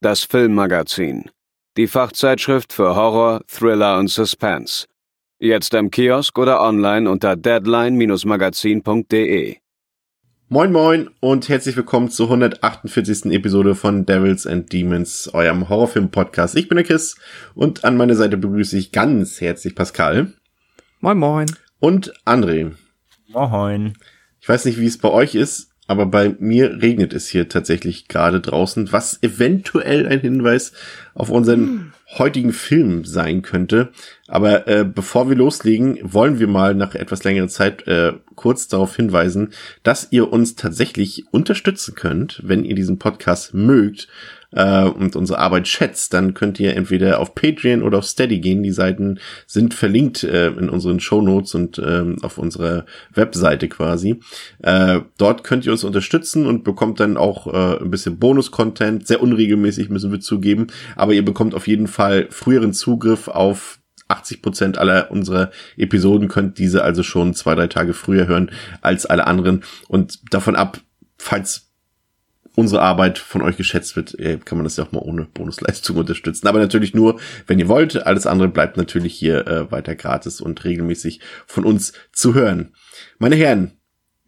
das Filmmagazin, die Fachzeitschrift für Horror, Thriller und Suspense. Jetzt im Kiosk oder online unter deadline-magazin.de. Moin moin und herzlich willkommen zur 148. Episode von Devils and Demons, eurem Horrorfilm-Podcast. Ich bin der Chris und an meiner Seite begrüße ich ganz herzlich Pascal. Moin moin. Und André. Moin. Ich weiß nicht, wie es bei euch ist, aber bei mir regnet es hier tatsächlich gerade draußen, was eventuell ein Hinweis auf unseren hm. heutigen Film sein könnte. Aber äh, bevor wir loslegen, wollen wir mal nach etwas längerer Zeit äh, kurz darauf hinweisen, dass ihr uns tatsächlich unterstützen könnt, wenn ihr diesen Podcast mögt äh, und unsere Arbeit schätzt, dann könnt ihr entweder auf Patreon oder auf Steady gehen. Die Seiten sind verlinkt äh, in unseren Show Notes und ähm, auf unserer Webseite quasi. Äh, dort könnt ihr uns unterstützen und bekommt dann auch äh, ein bisschen Bonus-Content. Sehr unregelmäßig müssen wir zugeben, aber ihr bekommt auf jeden Fall früheren Zugriff auf 80 Prozent aller unserer Episoden könnt diese also schon zwei, drei Tage früher hören als alle anderen. Und davon ab, falls unsere Arbeit von euch geschätzt wird, äh, kann man das ja auch mal ohne Bonusleistung unterstützen. Aber natürlich nur, wenn ihr wollt. Alles andere bleibt natürlich hier äh, weiter gratis und regelmäßig von uns zu hören. Meine Herren,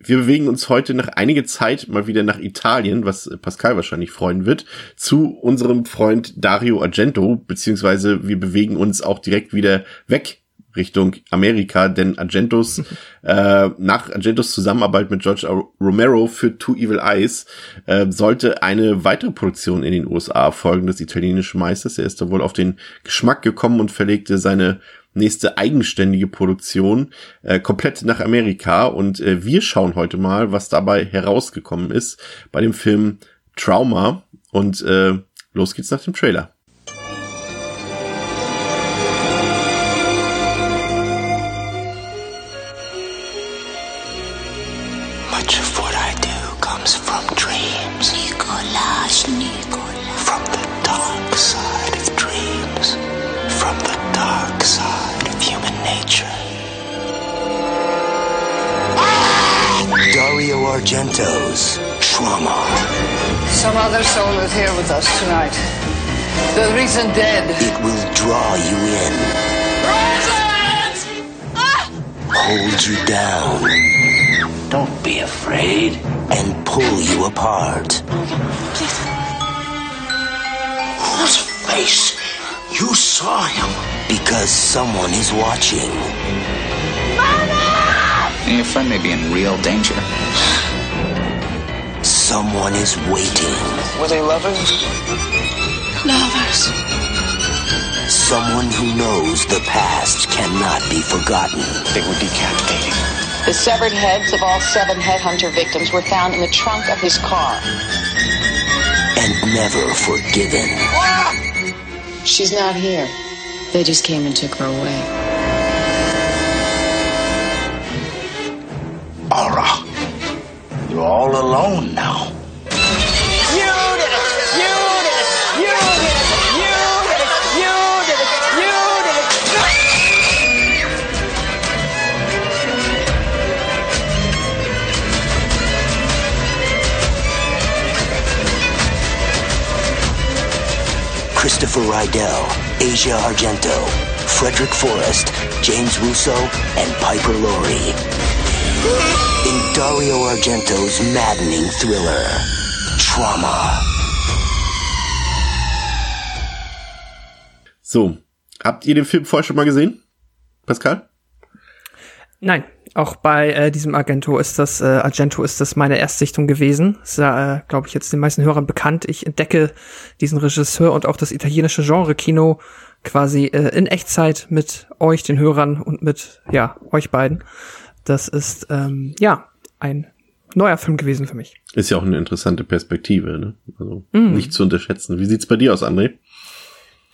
wir bewegen uns heute nach einiger Zeit mal wieder nach Italien, was Pascal wahrscheinlich freuen wird, zu unserem Freund Dario Argento, beziehungsweise wir bewegen uns auch direkt wieder weg Richtung Amerika, denn Argentos, äh, nach Argentos Zusammenarbeit mit George Romero für Two Evil Eyes äh, sollte eine weitere Produktion in den USA folgen des italienischen Meisters. Er ist da wohl auf den Geschmack gekommen und verlegte seine nächste eigenständige Produktion äh, komplett nach Amerika. Und äh, wir schauen heute mal, was dabei herausgekommen ist bei dem Film Trauma. Und äh, los geht's nach dem Trailer. Argento's trauma. Some other soul is here with us tonight. The recent dead. It will draw you in. Ah! Hold you down. Don't be afraid. And pull you apart. Please. What face? You saw him. Because someone is watching. Mama! Your friend may be in real danger. Someone is waiting. Were they lovers? Lovers. Someone who knows the past cannot be forgotten. They were decapitated. The severed heads of all seven headhunter victims were found in the trunk of his car. And never forgiven. She's not here. They just came and took her away. You're all alone now. You did it! You did it! You did it! You did it! You did it! You did it! Christopher Rydell, Asia Argento, Frederick Forrest, James Russo, and Piper Laurie in Dario Argento's maddening thriller, Trauma. So, habt ihr den Film vorher schon mal gesehen? Pascal? Nein, auch bei äh, diesem Argento ist das äh, Argento ist das meine Erstsichtung gewesen. Ist ja, äh, glaube ich, jetzt den meisten Hörern bekannt. Ich entdecke diesen Regisseur und auch das italienische Genre-Kino quasi äh, in Echtzeit mit euch, den Hörern und mit ja euch beiden. Das ist ähm, ja ein neuer Film gewesen für mich. Ist ja auch eine interessante Perspektive, ne? Also mm. nicht zu unterschätzen. Wie sieht's bei dir aus, André?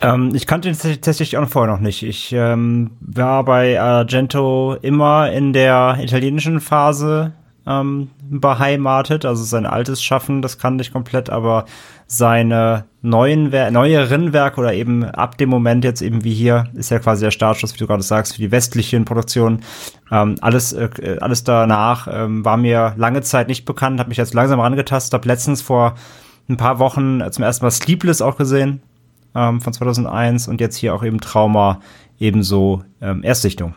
Ähm, ich kannte ihn tatsächlich auch vorher noch nicht. Ich ähm, war bei Argento immer in der italienischen Phase ähm, beheimatet, also sein altes Schaffen, das kannte ich komplett, aber seine neuen Wer neueren Werke oder eben ab dem Moment jetzt eben wie hier ist ja quasi der Startschuss, wie du gerade sagst, für die westlichen Produktionen. Ähm, alles äh, alles danach ähm, war mir lange Zeit nicht bekannt, habe mich jetzt langsam rangetastet, habe letztens vor ein paar Wochen zum ersten Mal Sleepless auch gesehen ähm, von 2001 und jetzt hier auch eben Trauma ebenso ähm, Erstsichtung.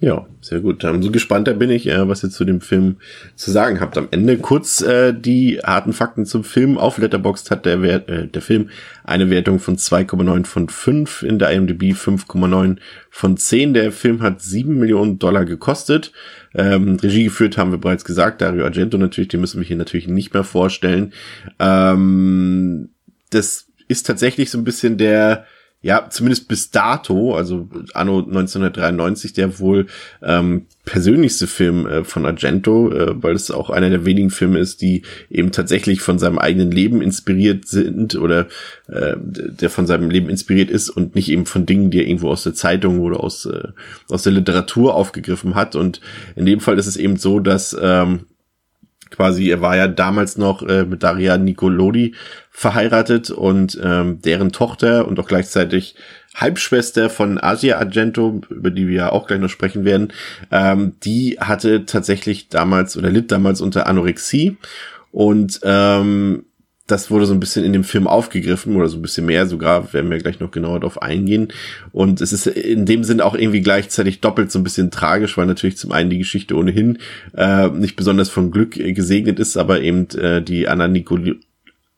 Ja, sehr gut. Umso gespannter bin ich, was ihr zu dem Film zu sagen habt. Am Ende kurz äh, die harten Fakten zum Film. Auf Letterboxd hat der, Wert, äh, der Film eine Wertung von 2,9 von 5, in der IMDb 5,9 von 10. Der Film hat 7 Millionen Dollar gekostet. Ähm, Regie geführt haben wir bereits gesagt, Dario Argento natürlich, den müssen wir hier natürlich nicht mehr vorstellen. Ähm, das ist tatsächlich so ein bisschen der ja, zumindest bis dato, also anno 1993, der wohl ähm, persönlichste Film äh, von Argento, äh, weil es auch einer der wenigen Filme ist, die eben tatsächlich von seinem eigenen Leben inspiriert sind oder äh, der von seinem Leben inspiriert ist und nicht eben von Dingen, die er irgendwo aus der Zeitung oder aus, äh, aus der Literatur aufgegriffen hat. Und in dem Fall ist es eben so, dass ähm, quasi, er war ja damals noch äh, mit Daria Nicolodi verheiratet und ähm, deren Tochter und auch gleichzeitig Halbschwester von Asia Argento, über die wir ja auch gleich noch sprechen werden, ähm, die hatte tatsächlich damals oder litt damals unter Anorexie und ähm, das wurde so ein bisschen in dem Film aufgegriffen oder so ein bisschen mehr sogar, werden wir gleich noch genauer darauf eingehen. Und es ist in dem Sinn auch irgendwie gleichzeitig doppelt so ein bisschen tragisch, weil natürlich zum einen die Geschichte ohnehin äh, nicht besonders von Glück gesegnet ist, aber eben äh, die Anna Nicol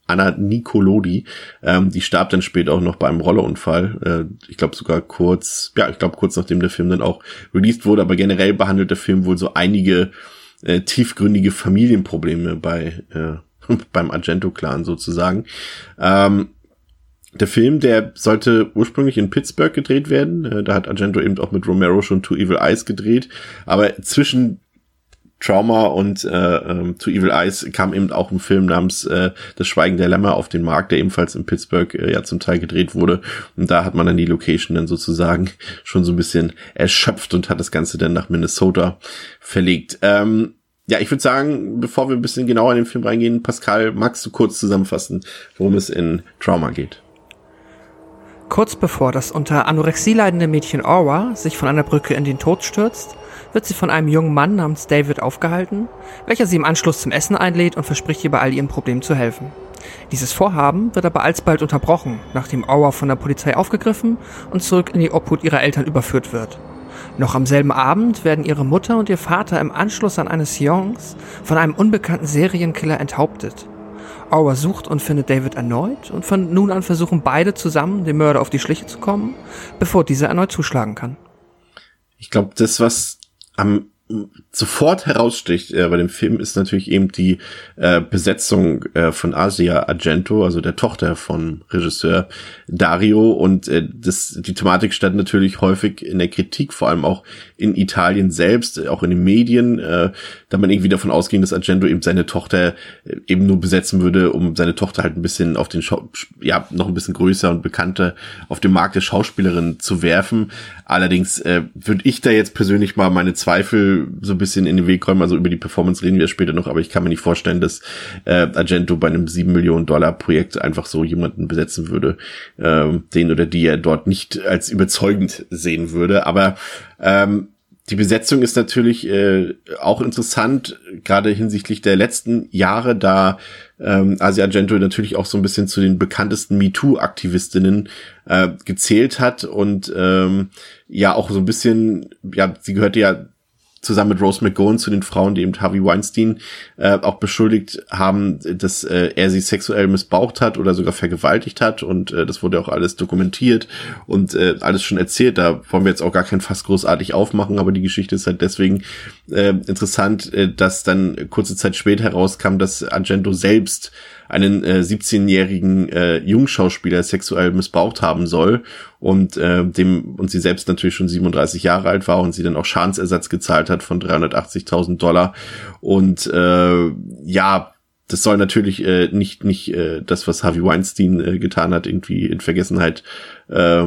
Anna Nicolodi, ähm, die starb dann später auch noch bei einem Rollerunfall. Äh, ich glaube sogar kurz, ja, ich glaube kurz nachdem der Film dann auch released wurde, aber generell behandelt der Film wohl so einige äh, tiefgründige Familienprobleme bei äh, beim Argento-Clan sozusagen. Ähm, der Film, der sollte ursprünglich in Pittsburgh gedreht werden. Äh, da hat Argento eben auch mit Romero schon Two Evil Eyes gedreht. Aber zwischen Trauma und äh, ähm, To Evil Eyes kam eben auch ein Film namens äh, Das Schweigen der Lämmer auf den Markt, der ebenfalls in Pittsburgh äh, ja zum Teil gedreht wurde. Und da hat man dann die Location dann sozusagen schon so ein bisschen erschöpft und hat das Ganze dann nach Minnesota verlegt. Ähm, ja, ich würde sagen, bevor wir ein bisschen genauer in den Film reingehen, Pascal, magst du kurz zusammenfassen, worum es in Trauma geht? Kurz bevor das unter Anorexie leidende Mädchen Orwa sich von einer Brücke in den Tod stürzt, wird sie von einem jungen Mann namens David aufgehalten, welcher sie im Anschluss zum Essen einlädt und verspricht ihr bei all ihren Problemen zu helfen. Dieses Vorhaben wird aber alsbald unterbrochen, nachdem Orwa von der Polizei aufgegriffen und zurück in die Obhut ihrer Eltern überführt wird. Noch am selben Abend werden ihre Mutter und ihr Vater im Anschluss an eine Seance von einem unbekannten Serienkiller enthauptet. Auer sucht und findet David erneut und von nun an versuchen beide zusammen, dem Mörder auf die Schliche zu kommen, bevor dieser erneut zuschlagen kann. Ich glaube, das, was am sofort heraussticht äh, bei dem Film ist natürlich eben die äh, Besetzung äh, von Asia Argento, also der Tochter von Regisseur Dario. Und äh, das die Thematik stand natürlich häufig in der Kritik, vor allem auch in Italien selbst, auch in den Medien, äh, da man irgendwie davon ausging, dass Argento eben seine Tochter äh, eben nur besetzen würde, um seine Tochter halt ein bisschen auf den Schau ja noch ein bisschen größer und bekannter auf dem Markt der Schauspielerin zu werfen. Allerdings äh, würde ich da jetzt persönlich mal meine Zweifel so ein bisschen in den Weg räumen. Also über die Performance reden wir später noch, aber ich kann mir nicht vorstellen, dass äh, Argento bei einem sieben Millionen Dollar Projekt einfach so jemanden besetzen würde, äh, den oder die er dort nicht als überzeugend sehen würde. Aber ähm, die Besetzung ist natürlich äh, auch interessant, gerade hinsichtlich der letzten Jahre, da ähm, Asia Argento natürlich auch so ein bisschen zu den bekanntesten MeToo-Aktivistinnen äh, gezählt hat und ähm, ja auch so ein bisschen, ja, sie gehörte ja zusammen mit Rose McGowan zu den Frauen, die eben Harvey Weinstein äh, auch beschuldigt haben, dass äh, er sie sexuell missbraucht hat oder sogar vergewaltigt hat und äh, das wurde auch alles dokumentiert und äh, alles schon erzählt. Da wollen wir jetzt auch gar kein Fass großartig aufmachen, aber die Geschichte ist halt deswegen äh, interessant, äh, dass dann kurze Zeit später herauskam, dass Argento selbst einen äh, 17-jährigen äh, Jungschauspieler sexuell missbraucht haben soll und äh, dem und sie selbst natürlich schon 37 Jahre alt war und sie dann auch Schadensersatz gezahlt hat von 380.000 Dollar. Und äh, ja das soll natürlich äh, nicht nicht äh, das, was Harvey Weinstein äh, getan hat, irgendwie in Vergessenheit äh,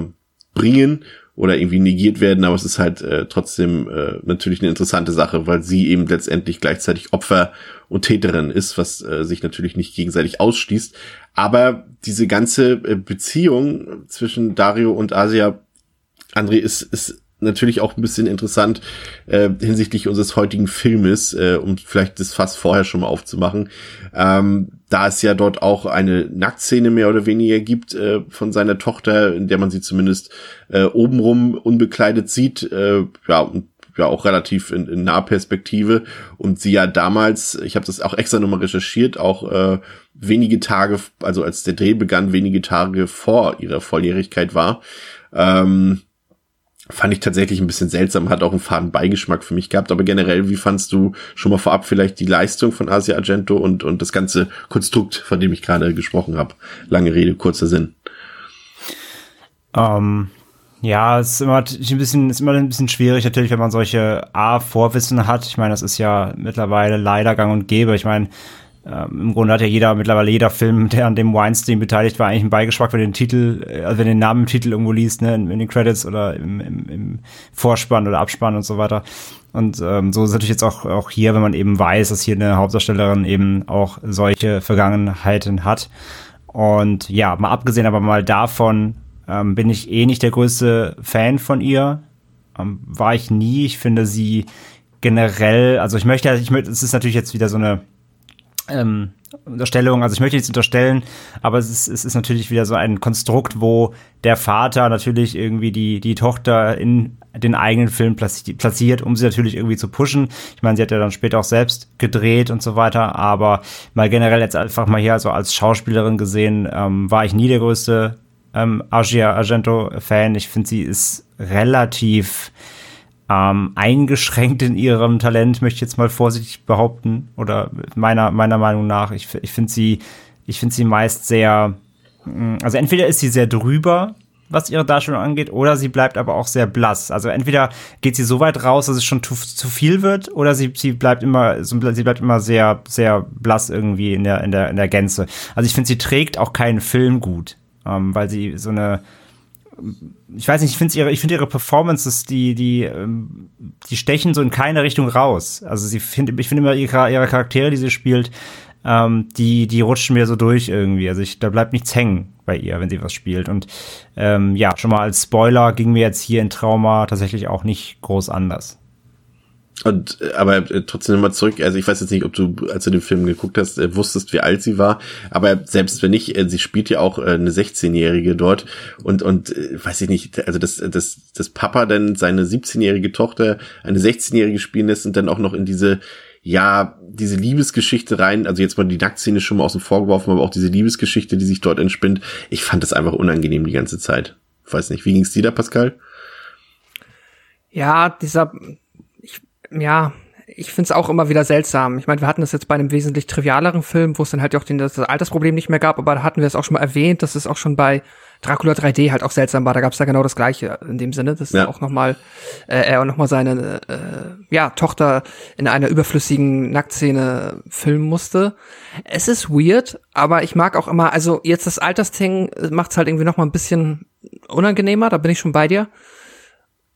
bringen oder irgendwie negiert werden, aber es ist halt äh, trotzdem äh, natürlich eine interessante Sache, weil sie eben letztendlich gleichzeitig Opfer und Täterin ist, was äh, sich natürlich nicht gegenseitig ausschließt. Aber diese ganze äh, Beziehung zwischen Dario und Asia, André, ist, ist natürlich auch ein bisschen interessant äh, hinsichtlich unseres heutigen Filmes, äh, um vielleicht das fast vorher schon mal aufzumachen. Ähm, da es ja dort auch eine Nacktszene mehr oder weniger gibt äh, von seiner Tochter, in der man sie zumindest äh, obenrum unbekleidet sieht, äh, ja, und ja auch relativ in, in Nahperspektive und sie ja damals, ich habe das auch extra nochmal recherchiert, auch äh, wenige Tage, also als der Dreh begann, wenige Tage vor ihrer Volljährigkeit war. Ähm, fand ich tatsächlich ein bisschen seltsam, hat auch einen faden Beigeschmack für mich gehabt. Aber generell, wie fandst du schon mal vorab vielleicht die Leistung von Asia Argento und, und das ganze Konstrukt, von dem ich gerade gesprochen habe? Lange Rede, kurzer Sinn. Ähm, ja, es ist immer ein bisschen, ist immer ein bisschen schwierig natürlich, wenn man solche A Vorwissen hat. Ich meine, das ist ja mittlerweile leider gang und gäbe. Ich meine, ähm, Im Grunde hat ja jeder, mittlerweile jeder Film, der an dem Weinstein beteiligt war, eigentlich ein Beigeschmack, wenn den Titel, äh, also wenn den Namen im Titel irgendwo liest, ne, in, in den Credits oder im, im, im Vorspann oder Abspann und so weiter. Und ähm, so ist natürlich jetzt auch, auch hier, wenn man eben weiß, dass hier eine Hauptdarstellerin eben auch solche Vergangenheiten hat. Und ja, mal abgesehen aber mal davon, ähm, bin ich eh nicht der größte Fan von ihr. Ähm, war ich nie. Ich finde sie generell, also ich möchte, ich möchte, es ist natürlich jetzt wieder so eine ähm, Unterstellung, also ich möchte nichts unterstellen, aber es ist, es ist natürlich wieder so ein Konstrukt, wo der Vater natürlich irgendwie die, die Tochter in den eigenen Film platziert, um sie natürlich irgendwie zu pushen. Ich meine, sie hat ja dann später auch selbst gedreht und so weiter, aber mal generell jetzt einfach mal hier so als Schauspielerin gesehen, ähm, war ich nie der größte ähm, Asia Argento-Fan. Ich finde, sie ist relativ ähm, eingeschränkt in ihrem Talent, möchte ich jetzt mal vorsichtig behaupten. Oder meiner, meiner Meinung nach. Ich, ich finde sie, ich finde sie meist sehr, mm, also entweder ist sie sehr drüber, was ihre Darstellung angeht, oder sie bleibt aber auch sehr blass. Also entweder geht sie so weit raus, dass es schon zu, zu viel wird, oder sie, sie bleibt immer, sie bleibt immer sehr, sehr blass irgendwie in der, in der, in der Gänze. Also ich finde, sie trägt auch keinen Film gut, ähm, weil sie so eine, ich weiß nicht, ich finde ihre, ich ihre Performances, die, die, ähm, die stechen so in keine Richtung raus. Also sie finde, ich finde immer ihre, ihre Charaktere, die sie spielt, ähm, die, die rutschen mir so durch irgendwie. Also ich, da bleibt nichts hängen bei ihr, wenn sie was spielt. Und ähm, ja, schon mal als Spoiler ging mir jetzt hier in Trauma tatsächlich auch nicht groß anders. Und äh, aber äh, trotzdem nochmal zurück, also ich weiß jetzt nicht, ob du, als du den Film geguckt hast, äh, wusstest, wie alt sie war, aber selbst wenn nicht, sie spielt ja auch eine 16-Jährige dort. Und, und weiß ich nicht, also das, das, das Papa dann seine 17-jährige Tochter eine 16-jährige spielen lässt und dann auch noch in diese, ja, diese Liebesgeschichte rein, also jetzt mal die Nacktszene schon mal außen vor geworfen, aber auch diese Liebesgeschichte, die sich dort entspinnt, ich fand das einfach unangenehm die ganze Zeit. weiß nicht, wie ging's dir da, Pascal? Ja, dieser ja, ich finde es auch immer wieder seltsam. Ich meine, wir hatten das jetzt bei einem wesentlich trivialeren Film, wo es dann halt auch den, das Altersproblem nicht mehr gab, aber da hatten wir es auch schon mal erwähnt, dass es auch schon bei Dracula 3D halt auch seltsam war. Da gab es ja genau das Gleiche in dem Sinne, dass ja. auch noch mal äh, er noch mal seine äh, ja Tochter in einer überflüssigen Nacktszene filmen musste. Es ist weird, aber ich mag auch immer. Also jetzt das Altersding macht es halt irgendwie noch mal ein bisschen unangenehmer. Da bin ich schon bei dir.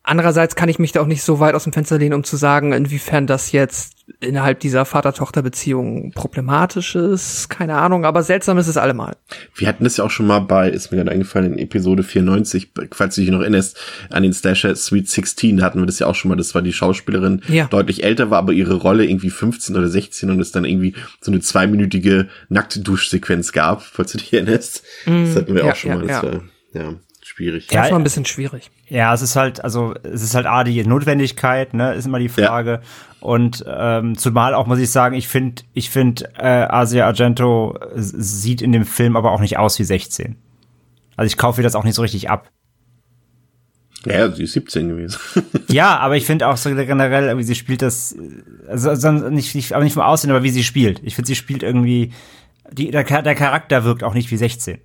Andererseits kann ich mich da auch nicht so weit aus dem Fenster lehnen, um zu sagen, inwiefern das jetzt innerhalb dieser Vater-Tochter-Beziehung problematisch ist. Keine Ahnung, aber seltsam ist es allemal. Wir hatten das ja auch schon mal bei, ist mir gerade eingefallen, in Episode 94, falls du dich noch erinnerst, an den Slasher Sweet 16, da hatten wir das ja auch schon mal, das war die Schauspielerin, ja. deutlich älter war, aber ihre Rolle irgendwie 15 oder 16 und es dann irgendwie so eine zweiminütige nackte Duschsequenz gab, falls du dich erinnerst. Mm, das hatten wir ja, auch schon ja, mal. Das war, ja schwierig. Ja, war ein bisschen schwierig. Ja, es ist halt, also es ist halt A, die Notwendigkeit, ne, ist immer die Frage. Ja. Und ähm, zumal auch muss ich sagen, ich finde, ich finde, äh, Asia Argento sieht in dem Film aber auch nicht aus wie 16. Also ich kaufe ihr das auch nicht so richtig ab. Ja, sie ist 17 gewesen. ja, aber ich finde auch so generell, wie sie spielt das, also, also nicht, nicht, aber nicht vom Aussehen, aber wie sie spielt. Ich finde, sie spielt irgendwie, die, der, der Charakter wirkt auch nicht wie 16.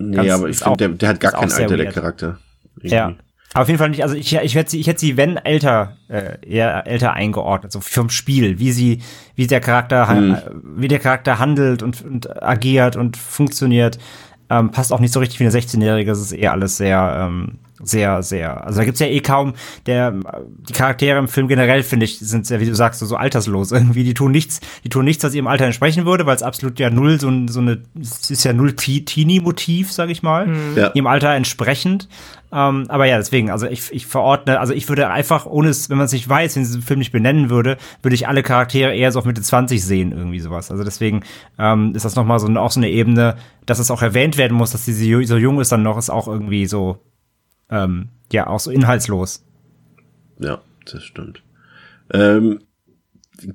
Nee, Ganz, aber ich finde, der, der hat gar kein Alter, der Charakter. Irgendwie. Ja. Auf jeden Fall nicht, also ich, ich hätte sie, ich hätte sie, wenn älter, äh, eher älter eingeordnet, so vom Spiel, wie sie, wie der Charakter, Hm. wie der Charakter handelt und, und agiert und funktioniert, ähm, passt auch nicht so richtig wie eine 16-Jährige, es ist eher alles sehr, ähm, sehr, sehr, also da gibt's ja eh kaum, der, die Charaktere im Film generell, finde ich, sind sehr, wie du sagst, so, so alterslos irgendwie, die tun nichts, die tun nichts, was ihrem Alter entsprechen würde, weil es absolut ja null, so, ein- so eine, es ist ja null Te- Teenie-Motiv, sag ich mal, Ja. ihrem Alter entsprechend. Ähm, aber ja, deswegen, also ich, ich verordne, also ich würde einfach, ohne es, wenn man es nicht weiß, wenn ich diesen Film nicht benennen würde, würde ich alle Charaktere eher so auf Mitte 20 sehen, irgendwie sowas. Also deswegen ähm, ist das nochmal so, eine- auch so eine Ebene, dass es auch erwähnt werden muss, dass sie so so jung ist dann noch, ist auch irgendwie so, ähm, ja, auch so inhaltslos. Ja, das stimmt. Ähm,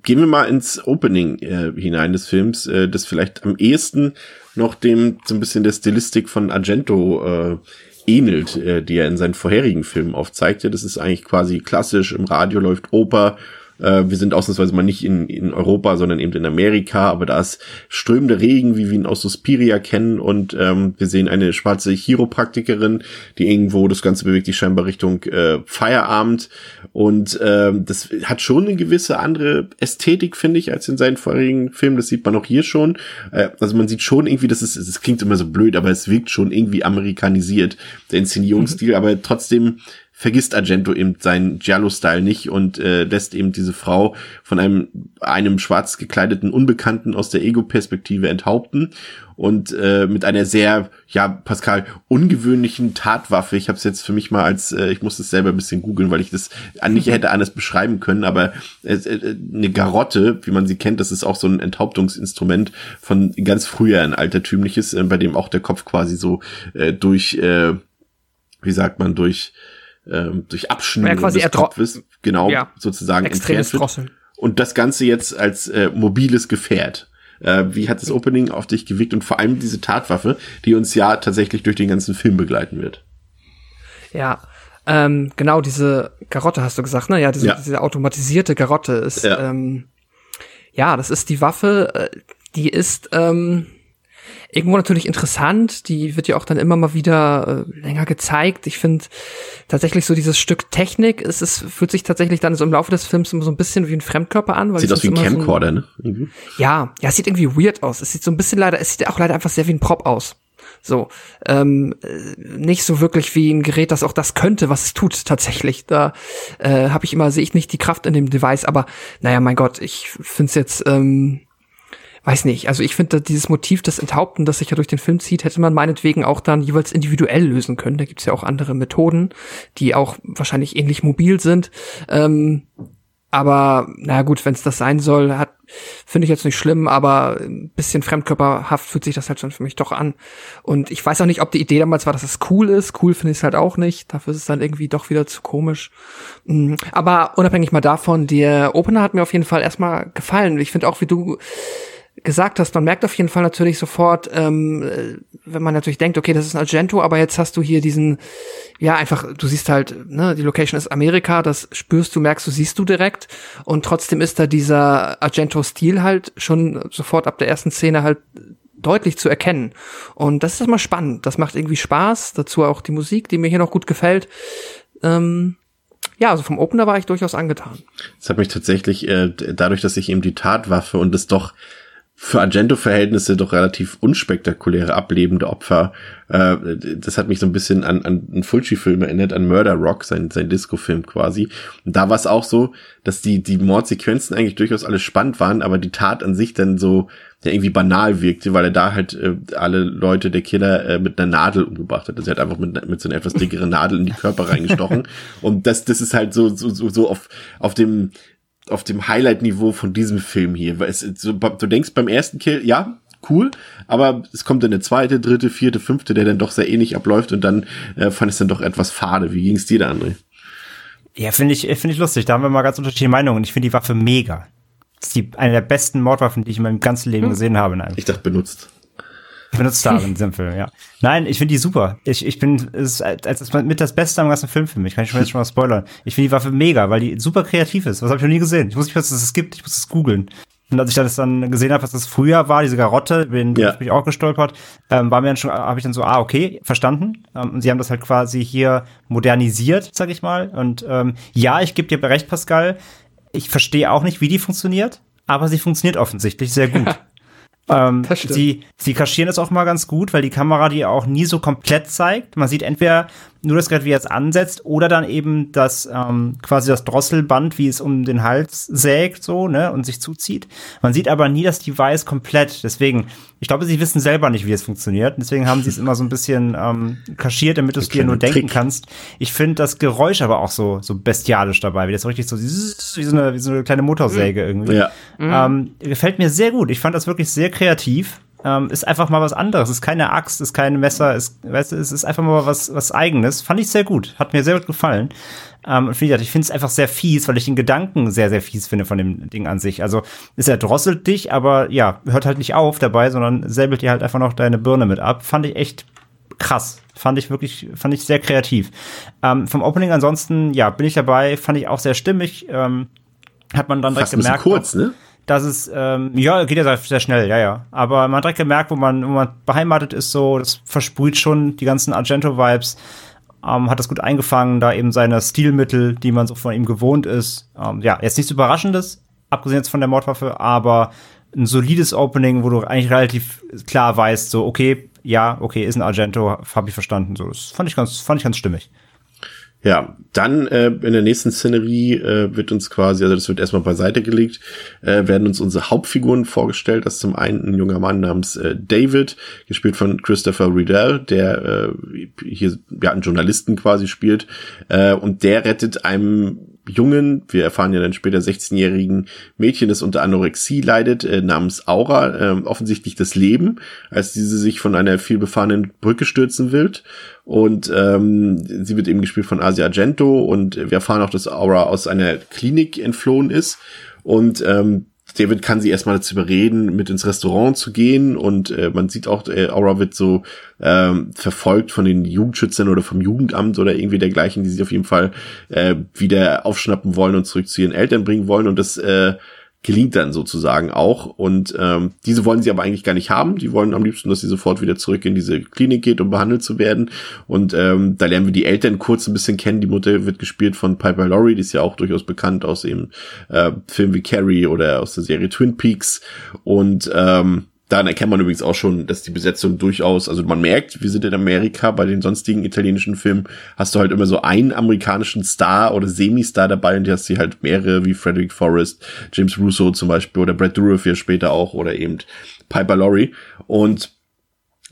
gehen wir mal ins Opening äh, hinein des Films, äh, das vielleicht am ehesten noch dem so ein bisschen der Stilistik von Argento äh, ähnelt, äh, die er in seinen vorherigen Filmen aufzeigte. Das ist eigentlich quasi klassisch, im Radio läuft Oper. Äh, wir sind ausnahmsweise mal nicht in, in Europa, sondern eben in Amerika, aber da ist strömende Regen, wie wir ihn aus Suspiria kennen. Und ähm, wir sehen eine schwarze Chiropraktikerin, die irgendwo, das Ganze bewegt sich scheinbar Richtung äh, Feierabend. Und ähm, das hat schon eine gewisse andere Ästhetik, finde ich, als in seinen vorherigen Filmen, das sieht man auch hier schon, äh, also man sieht schon irgendwie, das ist, das klingt immer so blöd, aber es wirkt schon irgendwie amerikanisiert, der Inszenierungsstil, aber trotzdem vergisst Argento eben seinen Giallo-Style nicht und äh, lässt eben diese Frau von einem einem schwarz gekleideten Unbekannten aus der Ego-Perspektive enthaupten und äh, mit einer sehr, ja, Pascal, ungewöhnlichen Tatwaffe. Ich habe es jetzt für mich mal als, äh, ich muss es selber ein bisschen googeln, weil ich das nicht hätte anders beschreiben können, aber äh, äh, eine Garotte, wie man sie kennt, das ist auch so ein Enthauptungsinstrument von ganz früher ein altertümliches, äh, bei dem auch der Kopf quasi so äh, durch, äh, wie sagt man, durch ähm, durch Abschnüren Ja, des Kopfes, genau, Ja. sozusagen Extremes entfernt wird. Drosseln. Und das Ganze jetzt als äh, mobiles Gefährt. Äh, wie hat das Opening auf dich gewirkt und vor allem diese Tatwaffe, die uns ja tatsächlich durch den ganzen Film begleiten wird? Ja, ähm, genau, diese Garotte hast du gesagt, ne? Ja, diese, Ja. diese automatisierte Garotte ist, Ja. ja. Ähm, ja, das ist die Waffe, äh, die ist ähm, irgendwo natürlich interessant, die wird ja auch dann immer mal wieder äh, länger gezeigt. Ich finde tatsächlich so dieses Stück Technik, es ist, fühlt sich tatsächlich dann so im Laufe des Films immer so ein bisschen wie ein Fremdkörper an. Weil Sieht aus wie ein find's immer Camcorder, ne? So, ja, ja, es sieht irgendwie weird aus. Es sieht so ein bisschen leider, es sieht auch leider einfach sehr wie ein Prop aus. So, ähm, äh, nicht so wirklich wie ein Gerät, das auch das könnte, was es tut tatsächlich. Da äh, habe ich immer, sehe ich nicht die Kraft in dem Device, aber naja, mein Gott, ich finde es jetzt, ähm, weiß nicht, also ich finde dieses Motiv des Enthaupten, das sich ja durch den Film zieht, hätte man meinetwegen auch dann jeweils individuell lösen können. Da gibt's ja auch andere Methoden, die auch wahrscheinlich ähnlich mobil sind. Ähm, aber naja gut, wenn es das sein soll, hat finde ich jetzt nicht schlimm, aber ein bisschen fremdkörperhaft fühlt sich das halt schon für mich doch an. Und ich weiß auch nicht, ob die Idee damals war, dass es cool ist. Cool finde ich es halt auch nicht. Dafür ist es dann irgendwie doch wieder zu komisch. Mm, Aber unabhängig mal davon, der Opener hat mir auf jeden Fall erstmal gefallen. Ich finde auch, wie du gesagt hast, man merkt auf jeden Fall natürlich sofort, ähm, äh, wenn man natürlich denkt, okay, das ist ein Argento, aber jetzt hast du hier diesen, ja, einfach, du siehst halt, ne, die Location ist Amerika, das spürst du, merkst du, siehst du direkt und trotzdem ist da dieser Argento-Stil halt schon sofort ab der ersten Szene halt deutlich zu erkennen. Und das ist immer spannend, das macht irgendwie Spaß, dazu auch die Musik, die mir hier noch gut gefällt. Ähm, ja, also vom Opener war ich durchaus angetan. Das hat mich tatsächlich, äh, dadurch, dass ich eben die Tatwaffe und das doch für Argento-Verhältnisse doch relativ unspektakuläre ablebende Opfer. Äh, das hat mich so ein bisschen an, an einen Fulci-Film erinnert, an Murder Rock, sein, sein Disco-Film quasi. Und da war es auch so, dass die, die Mordsequenzen eigentlich durchaus alle spannend waren, aber die Tat an sich dann so ja, irgendwie banal wirkte, weil er da halt äh, alle Leute, der Killer, äh, mit einer Nadel umgebracht hat. Also er hat einfach mit, mit so einer etwas dickeren Nadel in die Körper reingestochen. Und das, das ist halt so, so, so, so auf, auf dem, auf dem Highlight-Niveau von diesem Film hier. Weil es, so, du denkst beim ersten Kill, ja, cool, aber es kommt dann der zweite, dritte, vierte, fünfte, der dann doch sehr ähnlich abläuft und dann äh, fand es dann doch etwas fade. Wie ging's dir da, André? Ja, finde ich, finde ich lustig. Da haben wir mal ganz unterschiedliche Meinungen. Ich finde die Waffe mega. Das ist die, eine der besten Mordwaffen, die ich in meinem ganzen Leben gesehen habe. In einem Ich dachte, benutzt. Benutzt habe in diesem Film, ja. Nein, ich finde die super. Ich, ich bin, es ist als das mit das Beste am ganzen Film für mich. Kann ich schon jetzt schon mal spoilern. Ich finde die Waffe mega, weil die super kreativ ist. Was habe ich noch nie gesehen? Ich wusste nicht, dass es das gibt. Ich muss es googeln. Und als ich das dann gesehen habe, was das früher war, diese Garotte, bin Ja. bin ich auch gestolpert, ähm, war mir dann schon, habe ich dann so, ah, okay, verstanden. Ähm, und sie haben das halt quasi hier modernisiert, sag ich mal. Und ähm, ja, ich gebe dir recht, Pascal. Ich verstehe auch nicht, wie die funktioniert, aber sie funktioniert offensichtlich sehr gut. Ähm, sie, sie kaschieren das auch mal ganz gut, weil die Kamera die auch nie so komplett zeigt. Man sieht entweder nur das Gerät, wie er es ansetzt, oder dann eben das ähm, quasi das Drosselband, wie es um den Hals sägt, so, ne, und sich zuzieht. Man sieht aber nie das Device komplett. Deswegen, ich glaube, sie wissen selber nicht, wie es funktioniert. Deswegen haben sie es immer so ein bisschen ähm, kaschiert, damit du es dir nur denken Trick. kannst. Ich finde das Geräusch aber auch so, so bestialisch dabei, wie das so richtig so, wie so eine, wie so eine kleine Motorsäge irgendwie. Ja. Ähm, gefällt mir sehr gut. Ich fand das wirklich sehr kreativ. Ähm, ist einfach mal was anderes. Ist keine Axt, ist kein Messer, ist, weißt du, es ist einfach mal was, was Eigenes. Fand ich sehr gut. Hat mir sehr gut gefallen. Ähm, und wie gesagt, ich finde es einfach sehr fies, weil ich den Gedanken sehr, sehr fies finde von dem Ding an sich. Also, es erdrosselt dich, aber ja, hört halt nicht auf dabei, sondern säbelt dir halt einfach noch deine Birne mit ab. Fand ich echt krass. Fand ich wirklich, fand ich sehr kreativ. Ähm, vom Opening ansonsten, ja, bin ich dabei, fand ich auch sehr stimmig. Ähm, hat man dann direkt Fast bisschen gemerkt. kurz, ne? Dass es, ähm, ja, geht ja sehr, sehr schnell, ja, ja. Aber man hat direkt gemerkt, wo man, wo man beheimatet ist, so, das versprüht schon die ganzen Argento-Vibes. Ähm, hat das gut eingefangen, da eben seine Stilmittel, die man so von ihm gewohnt ist. Ähm, ja, jetzt nichts Überraschendes, abgesehen jetzt von der Mordwaffe, aber ein solides Opening, wo du eigentlich relativ klar weißt, so, okay, ja, okay, ist ein Argento, habe ich verstanden. So, das fand ich ganz, fand ich ganz stimmig. Ja, dann äh, in der nächsten Szenerie äh, wird uns quasi, also das wird erstmal beiseite gelegt, äh, werden uns unsere Hauptfiguren vorgestellt. Das ist zum einen ein junger Mann namens äh, David, gespielt von Christopher Riddell, der äh, hier ja, einen Journalisten quasi spielt. Äh, und der rettet einem Jungen, wir erfahren ja dann später 16-jährigen Mädchen, das unter Anorexie leidet, äh, namens Aura, äh, offensichtlich das Leben, als diese sich von einer vielbefahrenen Brücke stürzen will. Und ähm, sie wird eben gespielt von Asia Argento und wir erfahren auch, dass Aura aus einer Klinik entflohen ist. Und ähm, David kann sie erstmal dazu überreden, mit ins Restaurant zu gehen und äh, man sieht auch, äh, Aura wird so ähm, verfolgt von den Jugendschützern oder vom Jugendamt oder irgendwie dergleichen, die sie auf jeden Fall äh, wieder aufschnappen wollen und zurück zu ihren Eltern bringen wollen und das äh, gelingt dann sozusagen auch. Und ähm, diese wollen sie aber eigentlich gar nicht haben. Die wollen am liebsten, dass sie sofort wieder zurück in diese Klinik geht, um behandelt zu werden. Und ähm, da lernen wir die Eltern kurz ein bisschen kennen. Die Mutter wird gespielt von Piper Laurie, die ist ja auch durchaus bekannt aus eben äh, Filmen wie Carrie oder aus der Serie Twin Peaks. Und ähm, Daran erkennt man übrigens auch schon, dass die Besetzung durchaus, also man merkt, wir sind in Amerika, bei den sonstigen italienischen Filmen hast du halt immer so einen amerikanischen Star oder Semi-Star dabei und die hast du halt mehrere, wie Frederick Forrest, James Russo zum Beispiel oder Brad Dourif hier später auch oder eben Piper Laurie. Und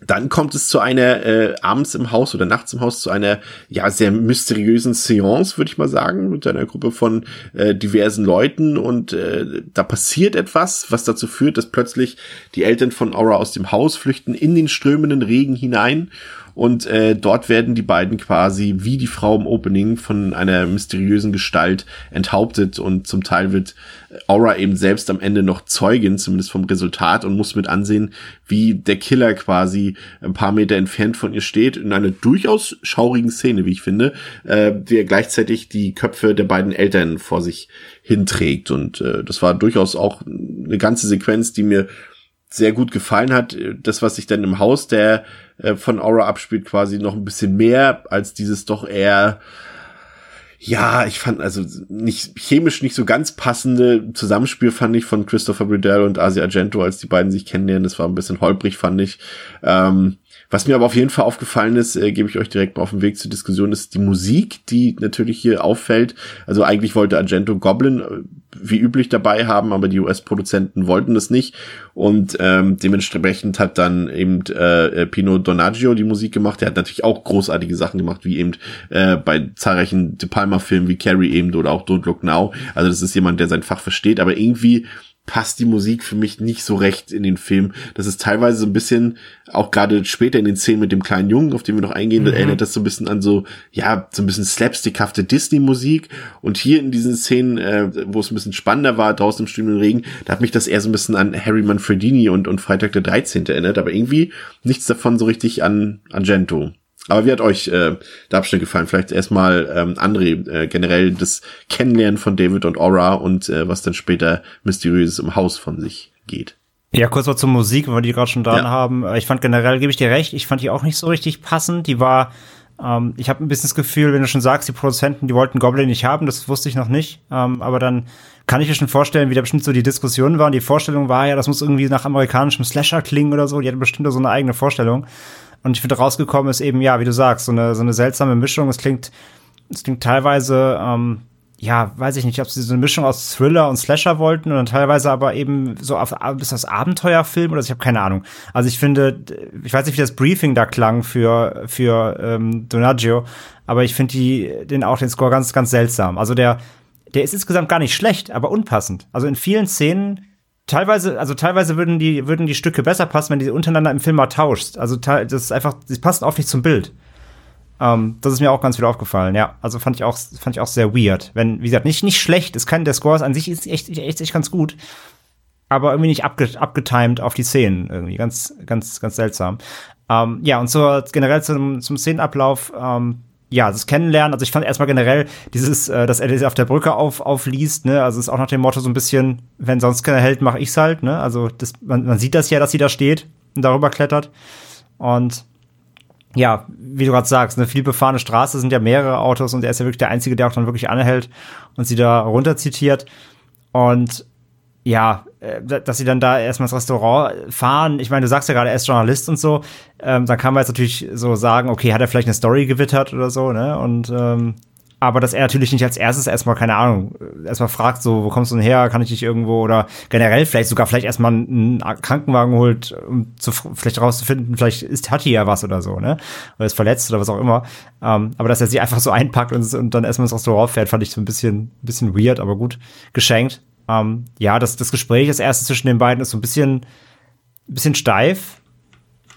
dann kommt es zu einer äh, abends im Haus oder nachts im Haus zu einer ja sehr mysteriösen Seance, würde ich mal sagen, mit einer Gruppe von äh, diversen Leuten und äh, da passiert etwas, was dazu führt, dass plötzlich die Eltern von Aura aus dem Haus flüchten in den strömenden Regen hinein und äh, dort werden die beiden quasi wie die Frau im Opening von einer mysteriösen Gestalt enthauptet. Und zum Teil wird Aura eben selbst am Ende noch Zeugin, zumindest vom Resultat und muss mit ansehen, wie der Killer quasi ein paar Meter entfernt von ihr steht, in einer durchaus schaurigen Szene, wie ich finde, äh, wie er gleichzeitig die Köpfe der beiden Eltern vor sich hinträgt. Und äh, das war durchaus auch eine ganze Sequenz, die mir sehr gut gefallen hat. Das, was sich dann im Haus der äh, von Aura abspielt, quasi noch ein bisschen mehr als dieses doch eher ja, ich fand also nicht chemisch nicht so ganz passende Zusammenspiel fand ich von Christopher Bridell und Asia Argento, als die beiden sich kennenlernen. Das war ein bisschen holprig, fand ich. Ähm, was mir aber auf jeden Fall aufgefallen ist, äh, gebe ich euch direkt mal auf den Weg zur Diskussion, ist die Musik, die natürlich hier auffällt. Also eigentlich wollte Argento Goblin äh, wie üblich dabei haben, aber die US-Produzenten wollten das nicht. Und ähm, dementsprechend hat dann eben äh, Pino Donaggio die Musik gemacht. Der hat natürlich auch großartige Sachen gemacht, wie eben äh, bei zahlreichen De Palma-Filmen wie Carrie eben oder auch Don't Look Now. Also das ist jemand, der sein Fach versteht, aber irgendwie passt die Musik für mich nicht so recht in den Film. Das ist teilweise so ein bisschen, auch gerade später in den Szenen mit dem kleinen Jungen, auf den wir noch eingehen, mhm. erinnert das so ein bisschen an so, ja, so ein bisschen slapstickhafte Disney-Musik. Und hier in diesen Szenen, äh, wo es ein bisschen spannender war, draußen im strömenden Regen, da hat mich das eher so ein bisschen an Harry Manfredini und, und Freitag der 13. erinnert, aber irgendwie nichts davon so richtig an Argento. Aber wie hat euch äh, der Abschnitt gefallen? Vielleicht erstmal ähm, André, äh, generell das Kennenlernen von David und Aura und äh, was dann später mysteriöses im Haus von sich geht. Ja, kurz noch zur Musik, weil wir die gerade schon dran Ja. haben. Ich fand generell, gebe ich dir recht, ich fand die auch nicht so richtig passend. Die war, ähm, ich habe ein bisschen das Gefühl, wenn du schon sagst, die Produzenten, die wollten Goblin nicht haben, das wusste ich noch nicht. Ähm, aber dann kann ich mir schon vorstellen, wie da bestimmt so die Diskussion war. Und die Vorstellung war ja, das muss irgendwie nach amerikanischem Slasher klingen oder so. Die hatten bestimmt so eine eigene Vorstellung. Und ich finde, rausgekommen ist eben, ja, wie du sagst, so eine, so eine seltsame Mischung. Es klingt, es klingt teilweise, ähm, ja, weiß ich nicht, ob sie so eine Mischung aus Thriller und Slasher wollten und teilweise aber eben so auf, ist das Abenteuerfilm oder ich habe keine Ahnung. Also ich finde, ich weiß nicht, wie das Briefing da klang für für ähm, Donaggio, aber ich finde die den auch den Score ganz ganz seltsam. Also der der ist insgesamt gar nicht schlecht, aber unpassend. Also in vielen Szenen teilweise, also teilweise würden die würden die Stücke besser passen, wenn die untereinander im Film mal tauscht. Also das ist einfach, sie passen oft nicht zum Bild. Ähm, das ist mir auch ganz viel aufgefallen, ja. Also fand ich auch, fand ich auch sehr weird. Wenn, wie gesagt, nicht, nicht schlecht. Es kann, der Score ist an sich ist echt, echt, echt ganz gut. Aber irgendwie nicht abge, abgetimed auf die Szenen. Irgendwie ganz, ganz, ganz seltsam. Ähm, ja, und zur, generell zum, zum Szenenablauf, ähm, ja, das Kennenlernen, also ich fand erstmal generell dieses, äh, dass er das auf der Brücke auf, aufliest, ne, also ist auch nach dem Motto so ein bisschen, wenn sonst keiner hält, mach ich's halt, ne, also das, man, man sieht das ja, dass sie da steht und darüber klettert und ja, wie du gerade sagst, eine viel befahrene Straße sind ja mehrere Autos und er ist ja wirklich der Einzige, der auch dann wirklich anhält und sie da runter zitiert. Und ja, dass sie dann da erstmal ins Restaurant fahren. Ich meine, du sagst ja gerade, er ist Journalist und so. Ähm, dann kann man jetzt natürlich so sagen, okay, hat er vielleicht eine Story gewittert oder so, ne? Und ähm, aber dass er natürlich nicht als erstes erstmal, keine Ahnung, erstmal fragt, so, wo kommst du denn her, kann ich dich irgendwo oder generell vielleicht sogar vielleicht erstmal einen Krankenwagen holt, um zu, vielleicht rauszufinden, vielleicht ist, hat die ja was oder so, ne? Oder ist verletzt oder was auch immer. Ähm, aber dass er sie einfach so einpackt und, und dann erstmal ins Restaurant fährt, fand ich so ein bisschen, ein bisschen weird, aber gut, geschenkt. Ähm, ja, das, das Gespräch, das erste zwischen den beiden ist so ein bisschen, bisschen steif.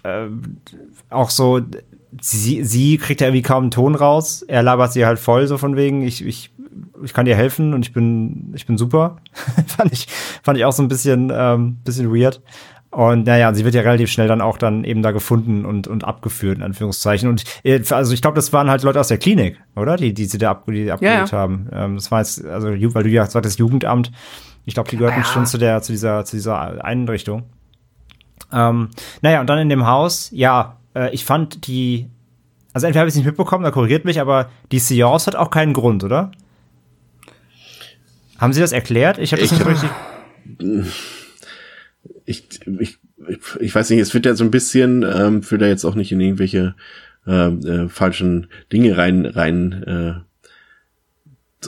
Ähm, auch so, sie, sie kriegt ja irgendwie kaum einen Ton raus. Er labert sie halt voll, so von wegen, ich, ich, ich kann dir helfen und ich bin, ich bin super. fand ich, fand ich auch so ein bisschen, ähm, bisschen weird. Und naja, sie wird ja relativ schnell dann auch dann eben da gefunden und, und abgeführt, in Anführungszeichen. Und äh, also ich glaube, das waren halt Leute aus der Klinik, oder? Die, die sie da ab, die abgeholt ja. haben. Ähm, das war jetzt, also weil du ja sagtest, Jugendamt. Ich glaube, die gehörten Ja. schon zu der, zu dieser, zu dieser Einrichtung. Ähm, naja, und dann in dem Haus, ja, äh, ich fand die, also entweder habe ich es nicht mitbekommen, da korrigiert mich, aber die Seance hat auch keinen Grund, oder? Haben Sie das erklärt? Ich habe das Ich- nicht richtig. ich, ich, ich, ich weiß nicht, es wird ja so ein bisschen, ähm, will da jetzt auch nicht in irgendwelche äh, äh, falschen Dinge rein, rein, äh,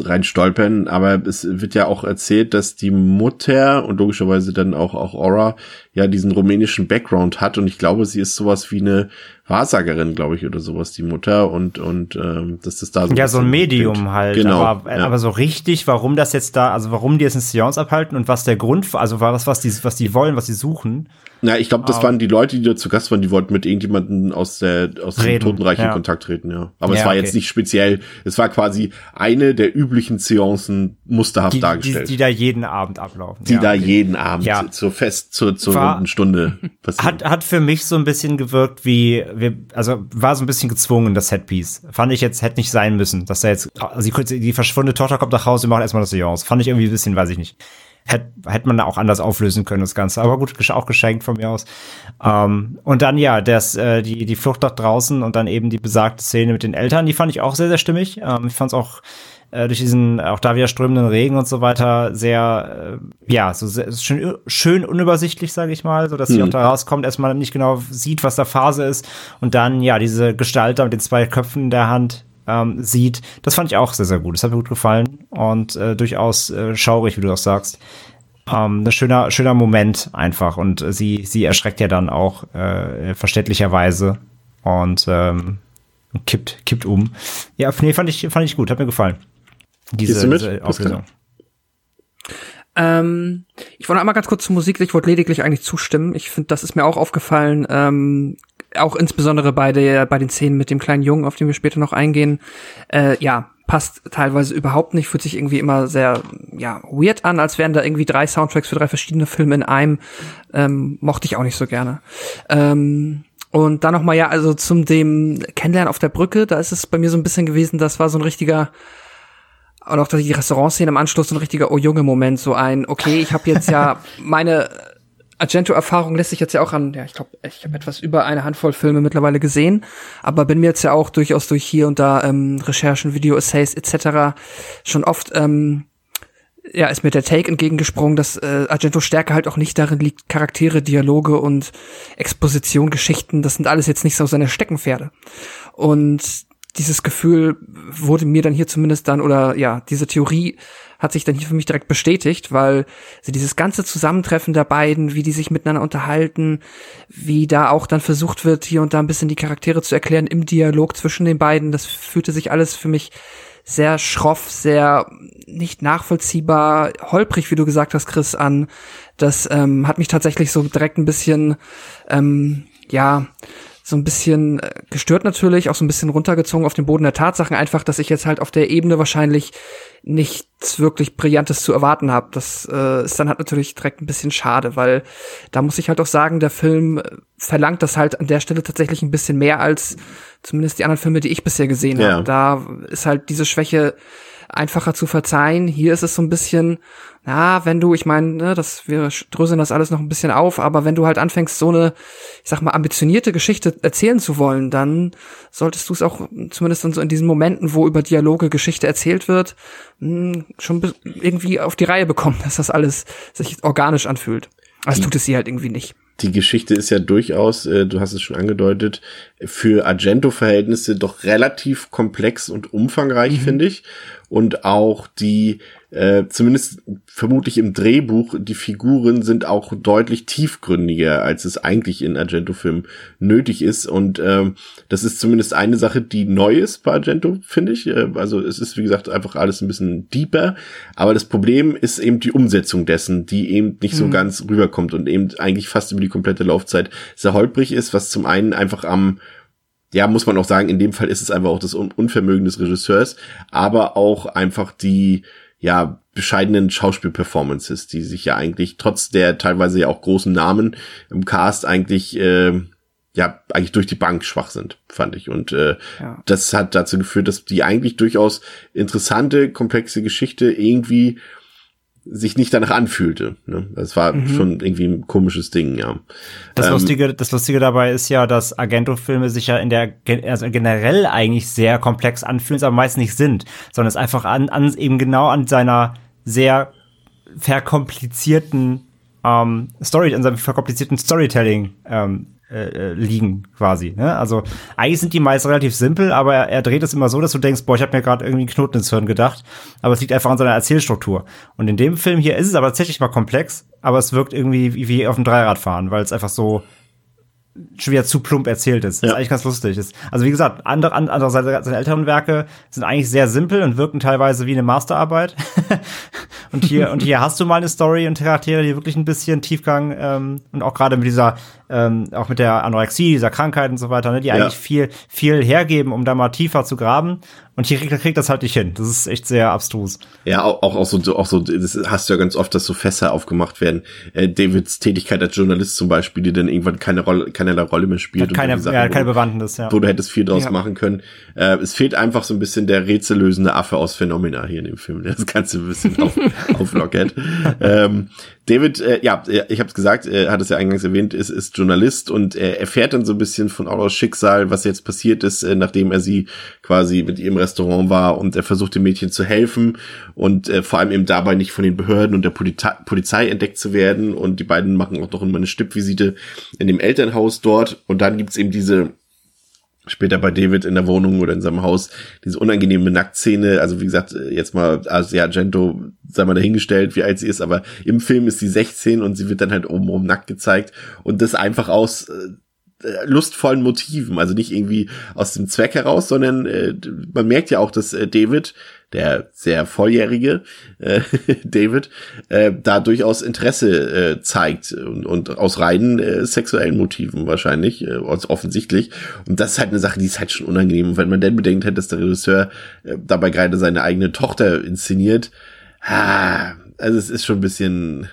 rein stolpern, aber es wird ja auch erzählt, dass die Mutter und logischerweise dann auch, auch Aura ja diesen rumänischen Background hat und ich glaube, sie ist sowas wie eine Wahrsagerin, glaube ich, oder sowas, die Mutter und, und ähm, dass das da so Ja, so ein Medium klingt. halt. Genau. Aber, ja. aber so richtig, warum das jetzt da, also warum die jetzt eine Seance abhalten und was der Grund, war, also was, was die, was die wollen, was sie suchen. Na, ich glaube, das Ah. waren die Leute, die da zu Gast waren, die wollten mit irgendjemandem aus der aus dem Totenreich in ja. Kontakt treten, ja. Aber es Ja, war okay. jetzt nicht speziell, es war quasi eine der üblichen Seancen musterhaft Die, die, dargestellt. die da jeden Abend ablaufen. die da okay. jeden Abend Ja. zur Fest, zur, zur War- runden Stunde passieren. Hat, hat für mich so ein bisschen gewirkt wie, wir, also war so ein bisschen gezwungen, das Setpiece. Fand ich jetzt, hätte nicht sein müssen, dass da jetzt, also die, die verschwundene Tochter kommt nach Hause, wir machen erstmal das Seance. Fand ich irgendwie ein bisschen, weiß ich nicht. Hätte, hätte man da auch anders auflösen können, das Ganze. Aber gut, auch geschenkt von mir aus. Ähm, und dann, ja, das, äh, die, die Flucht nach draußen und dann eben die besagte Szene mit den Eltern, die fand ich auch sehr, sehr stimmig. Ähm, ich fand es auch äh, durch diesen, auch da wieder strömenden Regen und so weiter, sehr, äh, ja, so sehr, schön, schön unübersichtlich, sage ich mal, so dass sie Mhm. auch da rauskommt, erstmal nicht genau sieht, was da Phase ist und dann, ja, diese Gestalt da mit den zwei Köpfen in der Hand ähm, sieht. Das fand ich auch sehr, sehr gut. Das hat mir gut gefallen und äh, durchaus äh, schaurig, wie du auch sagst. Ähm, ein schöner, schöner Moment einfach und sie, sie erschreckt ja dann auch äh, verständlicherweise und ähm, kippt, kippt um. Ja, nee, fand ich, fand ich gut, hat mir gefallen. Diese, Gehst du mit, diese? Auflösung. Ähm, ich wollte einmal ganz kurz zur Musik, ich wollte lediglich eigentlich zustimmen. Ich finde, das ist mir auch aufgefallen, ähm, auch insbesondere bei der, bei den Szenen mit dem kleinen Jungen, auf den wir später noch eingehen. Äh, ja, passt teilweise überhaupt nicht, fühlt sich irgendwie immer sehr, ja, weird an, als wären da irgendwie drei Soundtracks für drei verschiedene Filme in einem. Ähm, mochte ich auch nicht so gerne. Ähm, Und dann noch mal ja, also zum dem Kennenlernen auf der Brücke, da ist es bei mir so ein bisschen gewesen, das war so ein richtiger und auch die Restaurantszene im Anschluss so ein richtiger oh junge Moment, so ein okay, ich habe jetzt ja meine Argento-Erfahrung lässt sich jetzt ja auch an, ja, ich glaube, ich habe etwas über eine Handvoll Filme mittlerweile gesehen, aber bin mir jetzt ja auch durchaus durch hier und da ähm, Recherchen, Video-Essays etc. schon oft ähm, ja, ist mir der Take entgegengesprungen, dass äh, Argento Stärke halt auch nicht darin liegt, Charaktere, Dialoge und Exposition, Geschichten, das sind alles jetzt nicht so seine Steckenpferde. Und dieses Gefühl wurde mir dann hier zumindest dann, oder ja, diese Theorie hat sich dann hier für mich direkt bestätigt, weil also dieses ganze Zusammentreffen der beiden, wie die sich miteinander unterhalten, wie da auch dann versucht wird, hier und da ein bisschen die Charaktere zu erklären im Dialog zwischen den beiden, das fühlte sich alles für mich sehr schroff, sehr nicht nachvollziehbar, holprig, wie du gesagt hast, Chris, an. Das ähm, hat mich tatsächlich so direkt ein bisschen, ähm, ja, so ein bisschen äh, gestört natürlich, auch so ein bisschen runtergezogen auf den Boden der Tatsachen, einfach, dass ich jetzt halt auf der Ebene wahrscheinlich nichts wirklich Brillantes zu erwarten habe. Das äh, ist dann halt natürlich direkt ein bisschen schade, weil da muss ich halt auch sagen, der Film verlangt das halt an der Stelle tatsächlich ein bisschen mehr als zumindest die anderen Filme, die ich bisher gesehen ja. habe. Da ist halt diese Schwäche einfacher zu verzeihen. Hier ist es so ein bisschen, na, wenn du, ich meine, ne, das wir dröseln das alles noch ein bisschen auf, aber wenn du halt anfängst, so eine, ich sag mal, ambitionierte Geschichte erzählen zu wollen, dann solltest du es auch zumindest dann so in diesen Momenten, wo über Dialoge Geschichte erzählt wird, mh, hm, schon irgendwie auf die Reihe bekommen, dass das alles sich organisch anfühlt. Das tut es hier halt irgendwie nicht die Geschichte ist ja durchaus, äh, du hast es schon angedeutet, für Argento-Verhältnisse doch relativ komplex und umfangreich, mhm. finde ich. Und auch die äh, zumindest vermutlich im Drehbuch, die Figuren sind auch deutlich tiefgründiger, als es eigentlich in Argento-Filmen nötig ist. Und ähm, das ist zumindest eine Sache, die neu ist bei Argento, finde ich. Äh, also es ist, wie gesagt, einfach alles ein bisschen deeper. Aber das Problem ist eben die Umsetzung dessen, die eben nicht mhm. so ganz rüberkommt und eben eigentlich fast über die komplette Laufzeit sehr holprig ist, was zum einen einfach am ja, muss man auch sagen, in dem Fall ist es einfach auch das Unvermögen des Regisseurs, aber auch einfach die, ja, bescheidenen Schauspielperformances, die sich ja eigentlich trotz der teilweise ja auch großen Namen im Cast eigentlich äh, ja eigentlich durch die Bank schwach sind, fand ich. Und äh, ja. das hat dazu geführt, dass die eigentlich durchaus interessante, komplexe Geschichte irgendwie sich nicht danach anfühlte. Ne? Das war mhm. schon irgendwie ein komisches Ding, ja. Das ähm, Lustige, das Lustige dabei ist ja, dass Argento-Filme sich ja in der also generell eigentlich sehr komplex anfühlen, aber meist nicht sind, sondern es einfach an, an eben genau an seiner sehr verkomplizierten ähm, Story, an seinem verkomplizierten Storytelling ähm, äh, äh, liegen quasi. Ne? Also eigentlich sind die meist relativ simpel, aber er, er dreht es immer so, dass du denkst, boah, ich habe mir gerade irgendwie einen Knoten ins Hirn gedacht. Aber es liegt einfach an seiner Erzählstruktur. Und in dem Film hier ist es aber tatsächlich mal komplex, aber es wirkt irgendwie wie, wie auf dem Dreirad fahren, weil es einfach so schon wieder zu plump erzählt ist. Das ist eigentlich ganz lustig. Ist, also wie gesagt, andere, andere seine, seine älteren Werke sind eigentlich sehr simpel und wirken teilweise wie eine Masterarbeit. und hier und hier hast du mal eine Story und Charaktere, die wirklich ein bisschen Tiefgang ähm, und auch gerade mit dieser ähm, auch mit der Anorexie, dieser Krankheit und so weiter, ne, die ja. eigentlich viel viel hergeben, um da mal tiefer zu graben. Und hier kriegt, kriegt das halt nicht hin. Das ist echt sehr abstrus. Ja, auch, auch, auch so, auch so, das hast du ja ganz oft, dass so Fässer aufgemacht werden. Äh, Davids Tätigkeit als Journalist zum Beispiel, die dann irgendwann keine Rolle, keinerlei Rolle mehr spielt. Keine, Sachen, ja, keine Bewandtnis, ja. Wo du hättest viel draus ja. machen können. Äh, es fehlt einfach so ein bisschen der rätsellösende Affe aus Phenomena hier in dem Film, der das Ganze ein bisschen auf, auflockert. ähm, David, äh, ja, ich habe es gesagt, er hat es ja eingangs erwähnt, ist, ist Journalist und er erfährt dann so ein bisschen von Auros Schicksal, was jetzt passiert ist, äh, nachdem er sie quasi mit ihrem Restaurant war und er versucht dem Mädchen zu helfen und äh, vor allem eben dabei nicht von den Behörden und der Polizei, Polizei entdeckt zu werden. Und die beiden machen auch noch immer eine Stippvisite in dem Elternhaus dort. Und dann gibt's eben diese später bei David in der Wohnung oder in seinem Haus diese unangenehme Nacktszene. Also wie gesagt, jetzt mal Asia Argento, sei mal dahingestellt, wie alt sie ist, aber im Film ist sie 16 und sie wird dann halt obenrum nackt gezeigt und das einfach aus äh, lustvollen Motiven, also nicht irgendwie aus dem Zweck heraus, sondern äh, man merkt ja auch, dass äh, David der sehr volljährige äh, David, äh, da durchaus Interesse äh, zeigt und, und aus reinen äh, sexuellen Motiven wahrscheinlich, äh, offensichtlich. Und das ist halt eine Sache, die ist halt schon unangenehm. Und wenn man denn bedenkt hat, dass der Regisseur äh, dabei gerade seine eigene Tochter inszeniert, ah, also es ist schon ein bisschen.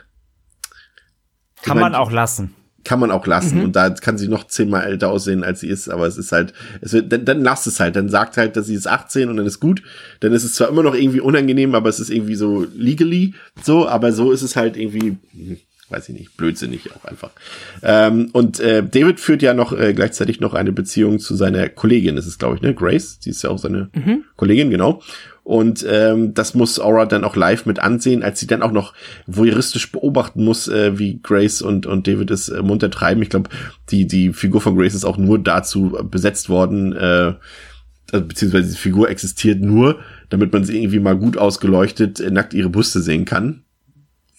Kann ich mein, man auch lassen. Kann man auch lassen. Und da kann sie noch zehnmal älter aussehen, als sie ist, aber es ist halt, es wird, dann, dann lasst es halt, dann sagt halt, dass sie ist 18 und dann ist gut. Dann ist es zwar immer noch irgendwie unangenehm, aber es ist irgendwie so legally so, aber so ist es halt irgendwie, hm, weiß ich nicht, blödsinnig auch einfach. Ähm, und äh, David führt ja noch äh, gleichzeitig noch eine Beziehung zu seiner Kollegin, das ist glaube ich, ne, Grace, die ist ja auch seine Kollegin, genau. Und ähm, das muss Aura dann auch live mit ansehen, als sie dann auch noch voyeuristisch beobachten muss, äh, wie Grace und, und David es äh, munter treiben. Ich glaube, die, die Figur von Grace ist auch nur dazu besetzt worden, äh, also, beziehungsweise die Figur existiert nur, damit man sie irgendwie mal gut ausgeleuchtet äh, nackt ihre Brüste sehen kann.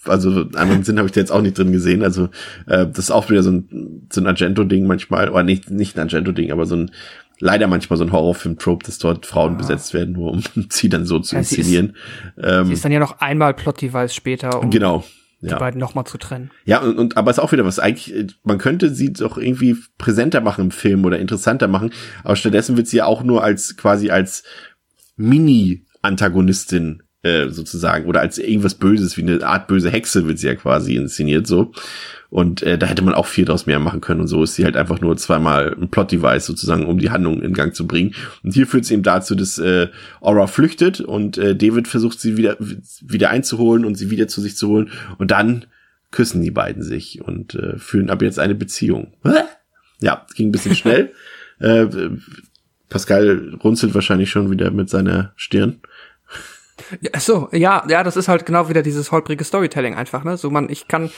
Also einen anderen Sinn habe ich da jetzt auch nicht drin gesehen. Also äh, das ist auch wieder so ein, so ein Argento-Ding manchmal, oder nicht, nicht ein Argento-Ding, aber so ein leider manchmal so ein Horrorfilm-Trope, dass dort Frauen besetzt werden, nur um sie dann so zu Ja, sie ist- inszenieren. ähm, Sie ist dann ja noch einmal Plot-Device später, um genau. die Ja. beiden nochmal zu trennen. Ja, und, und aber ist auch wieder was. Eigentlich, äh, man könnte sie doch irgendwie präsenter machen im Film oder interessanter machen, aber stattdessen wird sie ja auch nur als quasi als Mini-Antagonistin äh, sozusagen oder als irgendwas Böses, wie eine Art böse Hexe wird sie ja quasi inszeniert so. Und äh, da hätte man auch viel draus mehr machen können und so ist sie halt einfach nur zweimal ein Plot-Device sozusagen, um die Handlung in Gang zu bringen. Und hier führt es eben dazu, dass äh, Aura flüchtet und äh, David versucht sie wieder wieder einzuholen und sie wieder zu sich zu holen und dann küssen die beiden sich und äh, führen ab jetzt eine Beziehung. Ja, ging ein bisschen schnell. äh, Pascal runzelt wahrscheinlich schon wieder mit seiner Stirn. Ja, so, ja, ja, das ist halt genau wieder dieses holprige Storytelling einfach, ne? So man, ich kann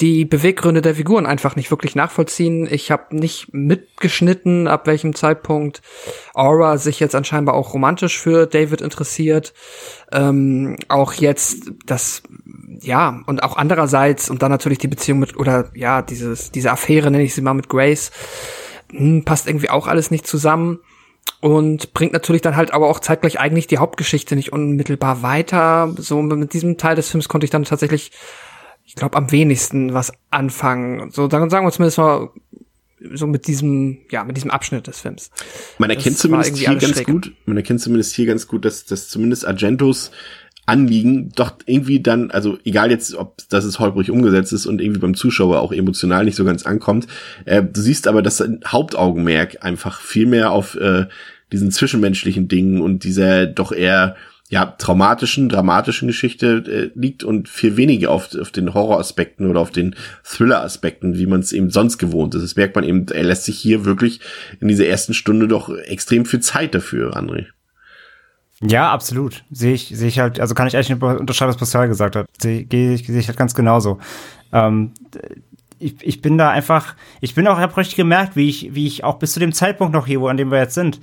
die Beweggründe der Figuren einfach nicht wirklich nachvollziehen. Ich habe nicht mitgeschnitten, ab welchem Zeitpunkt Aura sich jetzt anscheinend auch romantisch für David interessiert. Ähm, auch jetzt das, ja, und auch andererseits und dann natürlich die Beziehung mit oder ja dieses diese Affäre nenne ich sie mal mit Grace, hm, passt irgendwie auch alles nicht zusammen und bringt natürlich dann halt aber auch zeitgleich eigentlich die Hauptgeschichte nicht unmittelbar weiter. So mit diesem Teil des Films konnte ich dann tatsächlich, ich glaube, am wenigsten was anfangen. So, dann sagen wir zumindest mal so mit diesem, ja, mit diesem Abschnitt des Films. Man Das erkennt war zumindest hier ganz schräg. gut, man erkennt zumindest hier ganz gut, dass, dass zumindest Argentos Anliegen doch irgendwie dann, also egal jetzt, ob das es holprig umgesetzt ist und irgendwie beim Zuschauer auch emotional nicht so ganz ankommt, äh, du siehst aber, dass sein Hauptaugenmerk einfach viel mehr auf äh, diesen zwischenmenschlichen Dingen und dieser doch eher ja, traumatischen, dramatischen Geschichte äh, liegt und viel weniger auf, auf den Horroraspekten oder auf den Thriller-Aspekten, wie man es eben sonst gewohnt ist. Das merkt man eben, er lässt sich hier wirklich in dieser ersten Stunde doch extrem viel Zeit dafür, André. Ja, absolut. Sehe ich, sehe ich halt, also kann ich eigentlich nicht unterschreiben, was Pascal gesagt hat. Sehe ich, sehe ich halt ganz genauso. Ähm, ich, ich bin da einfach, ich bin auch, habe richtig gemerkt, wie ich, wie ich auch bis zu dem Zeitpunkt noch hier, wo an dem wir jetzt sind,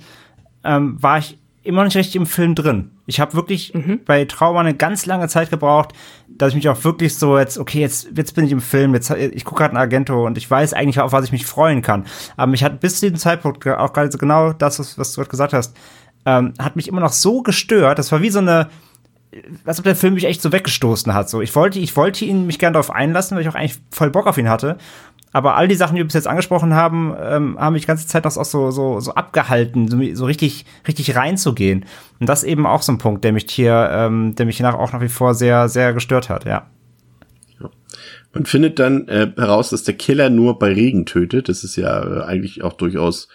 ähm, war ich immer nicht richtig im Film drin. Ich habe wirklich bei Trauma eine ganz lange Zeit gebraucht, dass ich mich auch wirklich so jetzt, okay, jetzt, jetzt bin ich im Film, jetzt, ich gucke gerade ein Argento und ich weiß eigentlich, auf was ich mich freuen kann. Aber mich hat bis zu diesem Zeitpunkt auch gerade so genau das, was, was du gerade gesagt hast, ähm, hat mich immer noch so gestört. Das war wie so eine, als ob der Film mich echt so weggestoßen hat. So, ich wollte, ich wollte ihn mich gerne darauf einlassen, weil ich auch eigentlich voll Bock auf ihn hatte. Aber all die Sachen, die wir bis jetzt angesprochen haben, ähm, haben mich die ganze Zeit noch so, so, so abgehalten, so, so richtig, richtig reinzugehen. Und das eben auch so ein Punkt, der mich hier, ähm, der mich nach, auch nach wie vor sehr, sehr gestört hat, ja. Man findet dann äh, heraus, dass der Killer nur bei Regen tötet. Das ist ja äh, eigentlich auch durchaus,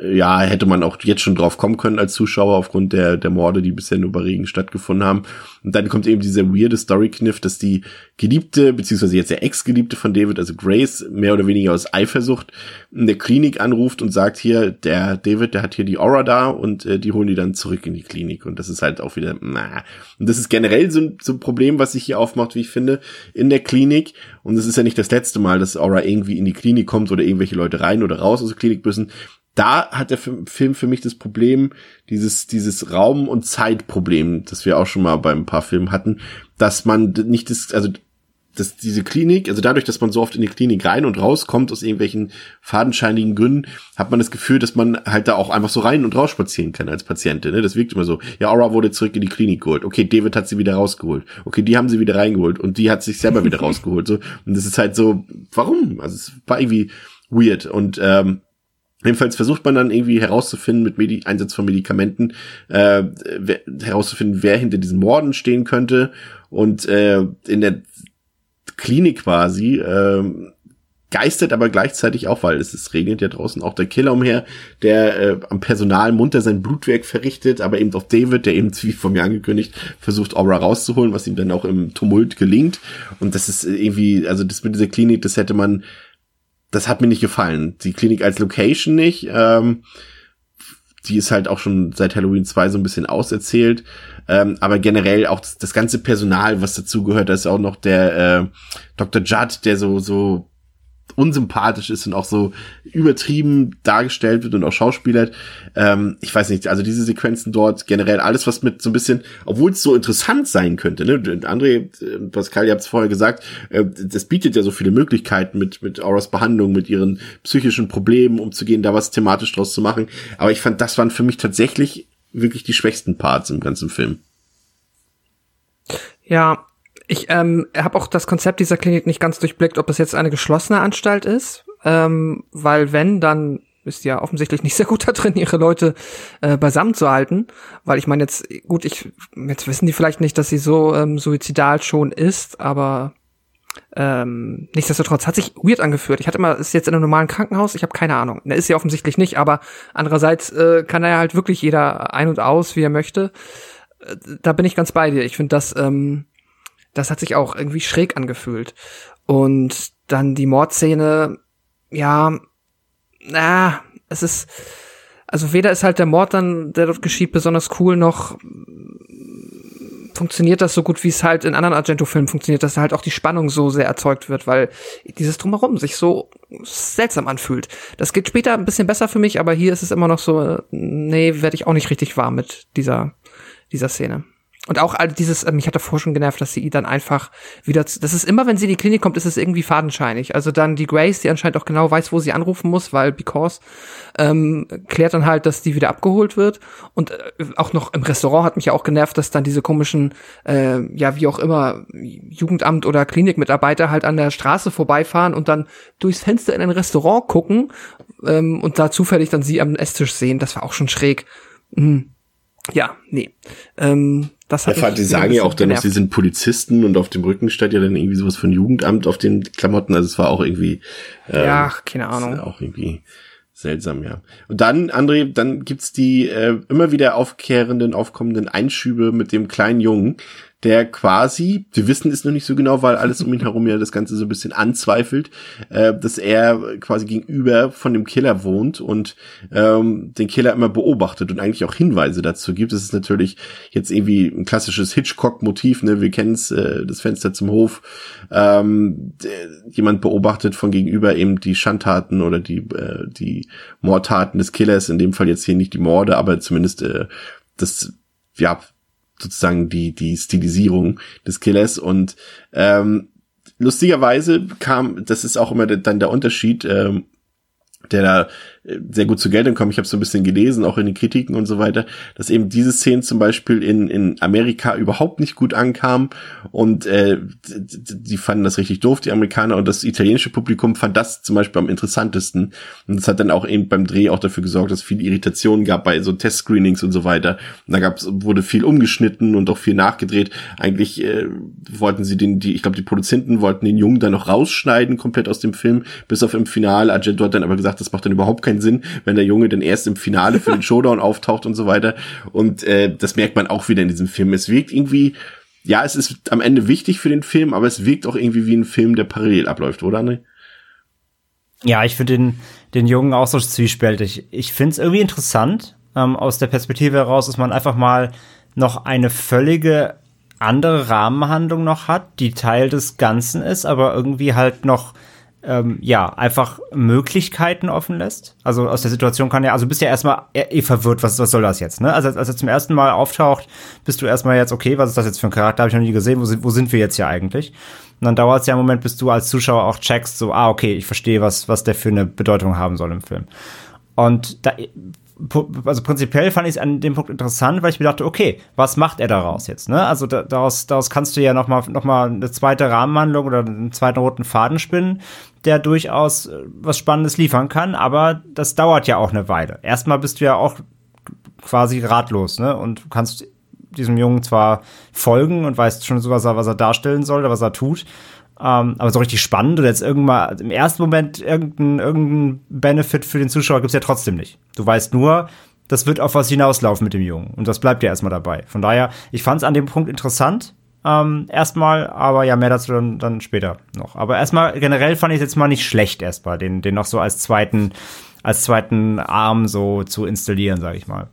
ja, hätte man auch jetzt schon drauf kommen können als Zuschauer aufgrund der, der Morde, die bisher nur bei Regen stattgefunden haben. Und dann kommt eben dieser weirde Story-Kniff, dass die Geliebte, beziehungsweise jetzt der Ex-Geliebte von David, also Grace, mehr oder weniger aus Eifersucht in der Klinik anruft und sagt hier, der David, der hat hier die Aura da und äh, die holen die dann zurück in die Klinik. Und das ist halt auch wieder, na. Und das ist generell so, ein- so ein Problem, was sich hier aufmacht, wie ich finde, in der Klinik. Und es ist ja nicht das letzte Mal, dass Aura irgendwie in die Klinik kommt oder irgendwelche Leute rein oder raus aus der Klinik müssen. Da hat der Film für mich das Problem, dieses, dieses Raum- und Zeitproblem, das wir auch schon mal bei ein paar Filmen hatten, dass man nicht das, also dass diese Klinik, also dadurch, dass man so oft in die Klinik rein und rauskommt aus irgendwelchen fadenscheinigen Gründen, hat man das Gefühl, dass man halt da auch einfach so rein und raus spazieren kann als Patientin. Ne? Das wirkt immer so. Ja, Aura wurde zurück in die Klinik geholt. Okay, David hat sie wieder rausgeholt. Okay, die haben sie wieder reingeholt und die hat sich selber wieder rausgeholt. So und das ist halt so, warum? Also es war irgendwie weird und ähm, Jedenfalls versucht man dann irgendwie herauszufinden mit Medi Einsatz von Medikamenten, äh, wer, herauszufinden, wer hinter diesen Morden stehen könnte. Und äh, in der Klinik quasi, äh, geistert aber gleichzeitig auch, weil es, es regnet ja draußen auch der Killer umher, der äh, am Personal munter sein Blutwerk verrichtet, aber eben auch David, der eben, wie von mir angekündigt, versucht, Aura rauszuholen, was ihm dann auch im Tumult gelingt. Und das ist irgendwie, also das mit dieser Klinik, das hätte man, das hat mir nicht gefallen. Die Klinik als Location nicht. Ähm, die ist halt auch schon seit Halloween 2 so ein bisschen auserzählt. Ähm, aber generell auch das, das ganze Personal, was dazugehört, da ist auch noch der äh, Dr. Judd, der so, so unsympathisch ist und auch so übertrieben dargestellt wird und auch schauspielert. Ähm, ich weiß nicht, also diese Sequenzen dort generell alles, was mit so ein bisschen, obwohl es so interessant sein könnte, ne? André, äh, Pascal, ihr habt es vorher gesagt, äh, das bietet ja so viele Möglichkeiten mit, mit Auras Behandlung, mit ihren psychischen Problemen umzugehen, da was thematisch draus zu machen. Aber ich fand, das waren für mich tatsächlich wirklich die schwächsten Parts im ganzen Film. Ja, ich ähm, habe auch das Konzept dieser Klinik nicht ganz durchblickt, ob es jetzt eine geschlossene Anstalt ist, ähm, weil wenn, dann ist ja offensichtlich nicht sehr gut da drin, ihre Leute äh, beisammen zu halten, weil ich meine jetzt, gut, ich jetzt wissen die vielleicht nicht, dass sie so ähm, suizidal schon ist, aber ähm, nichtsdestotrotz hat sich weird angeführt. Ich hatte immer, ist jetzt in einem normalen Krankenhaus, ich habe keine Ahnung. Ne, ist sie offensichtlich nicht, aber andererseits äh, kann da ja halt wirklich jeder ein und aus, wie er möchte. Äh, da bin ich ganz bei dir. Ich finde das ähm, das hat sich auch irgendwie schräg angefühlt. Und dann die Mordszene, ja, na, es ist, also weder ist halt der Mord dann, der dort geschieht, besonders cool, noch funktioniert das so gut, wie es halt in anderen Argento-Filmen funktioniert, dass halt auch die Spannung so sehr erzeugt wird, weil dieses Drumherum sich so seltsam anfühlt. Das geht später ein bisschen besser für mich, aber hier ist es immer noch so, nee, werde ich auch nicht richtig warm mit dieser, dieser Szene. Und auch all dieses, mich hat davor schon genervt, dass sie dann einfach wieder, das ist immer, wenn sie in die Klinik kommt, ist es irgendwie fadenscheinig. Also dann die Grace, die anscheinend auch genau weiß, wo sie anrufen muss, weil because, ähm, klärt dann halt, dass die wieder abgeholt wird. Und äh, auch noch im Restaurant hat mich ja auch genervt, dass dann diese komischen, äh, ja, wie auch immer, Jugendamt oder Klinikmitarbeiter halt an der Straße vorbeifahren und dann durchs Fenster in ein Restaurant gucken ähm, und da zufällig dann sie am Esstisch sehen. Das war auch schon schräg. Mhm. Ja, nee. Ähm, das hat ja, die sagen ja auch dann noch, sie sind Polizisten und auf dem Rücken stand ja dann irgendwie sowas von Jugendamt auf den Klamotten. Also es war auch irgendwie. Ähm, ja, keine Ahnung. Auch irgendwie seltsam, ja. Und dann, André, dann gibt's die äh, immer wieder aufkehrenden, aufkommenden Einschübe mit dem kleinen Jungen, der quasi, wir wissen es noch nicht so genau, weil alles um ihn herum ja das Ganze so ein bisschen anzweifelt, äh, dass er quasi gegenüber von dem Killer wohnt und ähm, den Killer immer beobachtet und eigentlich auch Hinweise dazu gibt. Das ist natürlich jetzt irgendwie ein klassisches Hitchcock-Motiv, ne? Wir kennen es, äh, das Fenster zum Hof. Ähm, jemand beobachtet von gegenüber eben die Schandtaten oder die, äh, die Mordtaten des Killers, in dem Fall jetzt hier nicht die Morde, aber zumindest äh, das ja, sozusagen die, die Stilisierung des Killers. Und ähm, lustigerweise kam, das ist auch immer dann der Unterschied, ähm, der da sehr gut zur Geltung kommen. Ich habe so ein bisschen gelesen, auch in den Kritiken und so weiter, dass eben diese Szenen zum Beispiel in, in Amerika überhaupt nicht gut ankamen und äh, die fanden das richtig doof, die Amerikaner, und das italienische Publikum fand das zum Beispiel am interessantesten. Und das hat dann auch eben beim Dreh auch dafür gesorgt, dass es viele Irritationen gab bei so Testscreenings und so weiter. Und da gab's, wurde viel umgeschnitten und auch viel nachgedreht. Eigentlich äh, wollten sie den, die, ich glaube, die Produzenten wollten den Jungen dann noch rausschneiden, komplett aus dem Film, bis auf im Finale. Argento hat dann aber gesagt, das macht dann überhaupt keinen keinen Sinn, wenn der Junge dann erst im Finale für den Showdown auftaucht und so weiter. Und äh, das merkt man auch wieder in diesem Film. Es wirkt irgendwie, ja, es ist am Ende wichtig für den Film, aber es wirkt auch irgendwie wie ein Film, der parallel abläuft, oder André? Ja, ich finde den, den Jungen auch so zwiespältig. Ich finde es irgendwie interessant, ähm, aus der Perspektive heraus, dass man einfach mal noch eine völlige andere Rahmenhandlung noch hat, die Teil des Ganzen ist, aber irgendwie halt noch ähm, ja, einfach Möglichkeiten offen lässt. Also aus der Situation kann ja, also bist ja erstmal eh, verwirrt, was, was soll das jetzt, ne? Also als er zum ersten Mal auftaucht, bist du erstmal jetzt, okay, was ist das jetzt für ein Charakter, habe ich noch nie gesehen, wo sind, wo sind wir jetzt hier eigentlich? Und dann dauert es ja einen Moment, bis du als Zuschauer auch checkst, so, ah, okay, ich verstehe, was, was der für eine Bedeutung haben soll im Film. Und da also prinzipiell fand ich es an dem Punkt interessant, weil ich mir dachte, okay, was macht er daraus jetzt? Ne? Also da, daraus, daraus kannst du ja noch mal, noch mal eine zweite Rahmenhandlung oder einen zweiten roten Faden spinnen, der durchaus äh, was Spannendes liefern kann, aber das dauert ja auch eine Weile. Erstmal bist du ja auch quasi ratlos, ne? Und kannst diesem Jungen zwar folgen und weißt schon so, was er, was er darstellen soll oder was er tut, Ähm, aber so richtig spannend oder jetzt irgendwann im ersten Moment irgendein, irgendein Benefit für den Zuschauer gibt's ja trotzdem nicht. Du weißt nur, das wird auf was hinauslaufen mit dem Jungen. Und das bleibt ja erstmal dabei. Von daher, ich fand es an dem Punkt interessant. Ähm, erstmal, aber ja, mehr dazu dann, dann später noch. Aber erstmal, generell fand ich es jetzt mal nicht schlecht, erstmal, den, den noch so als zweiten, als zweiten Arm so zu installieren, sag ich mal.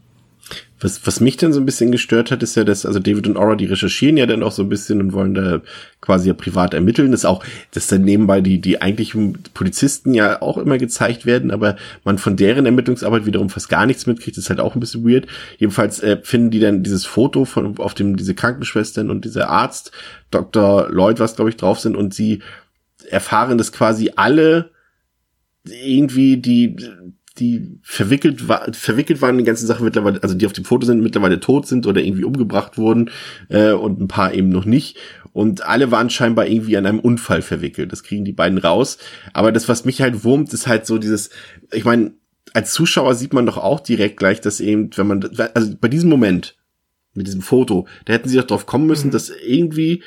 Was, was mich dann so ein bisschen gestört hat, ist ja, dass, also David und Aura, die recherchieren ja dann auch so ein bisschen und wollen da quasi ja privat ermitteln. Das ist auch, dass dann nebenbei die, die eigentlichen Polizisten ja auch immer gezeigt werden, aber man von deren Ermittlungsarbeit wiederum fast gar nichts mitkriegt, das ist halt auch ein bisschen weird. Jedenfalls äh, finden die dann dieses Foto von, auf dem diese Krankenschwestern und dieser Arzt, Dr. Lloyd, was glaube ich drauf sind, und sie erfahren, dass quasi alle irgendwie die die verwickelt, war, verwickelt waren in die ganze Sache mittlerweile, also die auf dem Foto sind, mittlerweile tot sind oder irgendwie umgebracht wurden äh, und ein paar eben noch nicht. Und alle waren scheinbar irgendwie an einem Unfall verwickelt. Das kriegen die beiden raus. Aber das, was mich halt wurmt, ist halt so dieses, ich meine, als Zuschauer sieht man doch auch direkt gleich, dass eben, wenn man, also bei diesem Moment, mit diesem Foto, da hätten sie doch drauf kommen müssen, mhm. dass irgendwie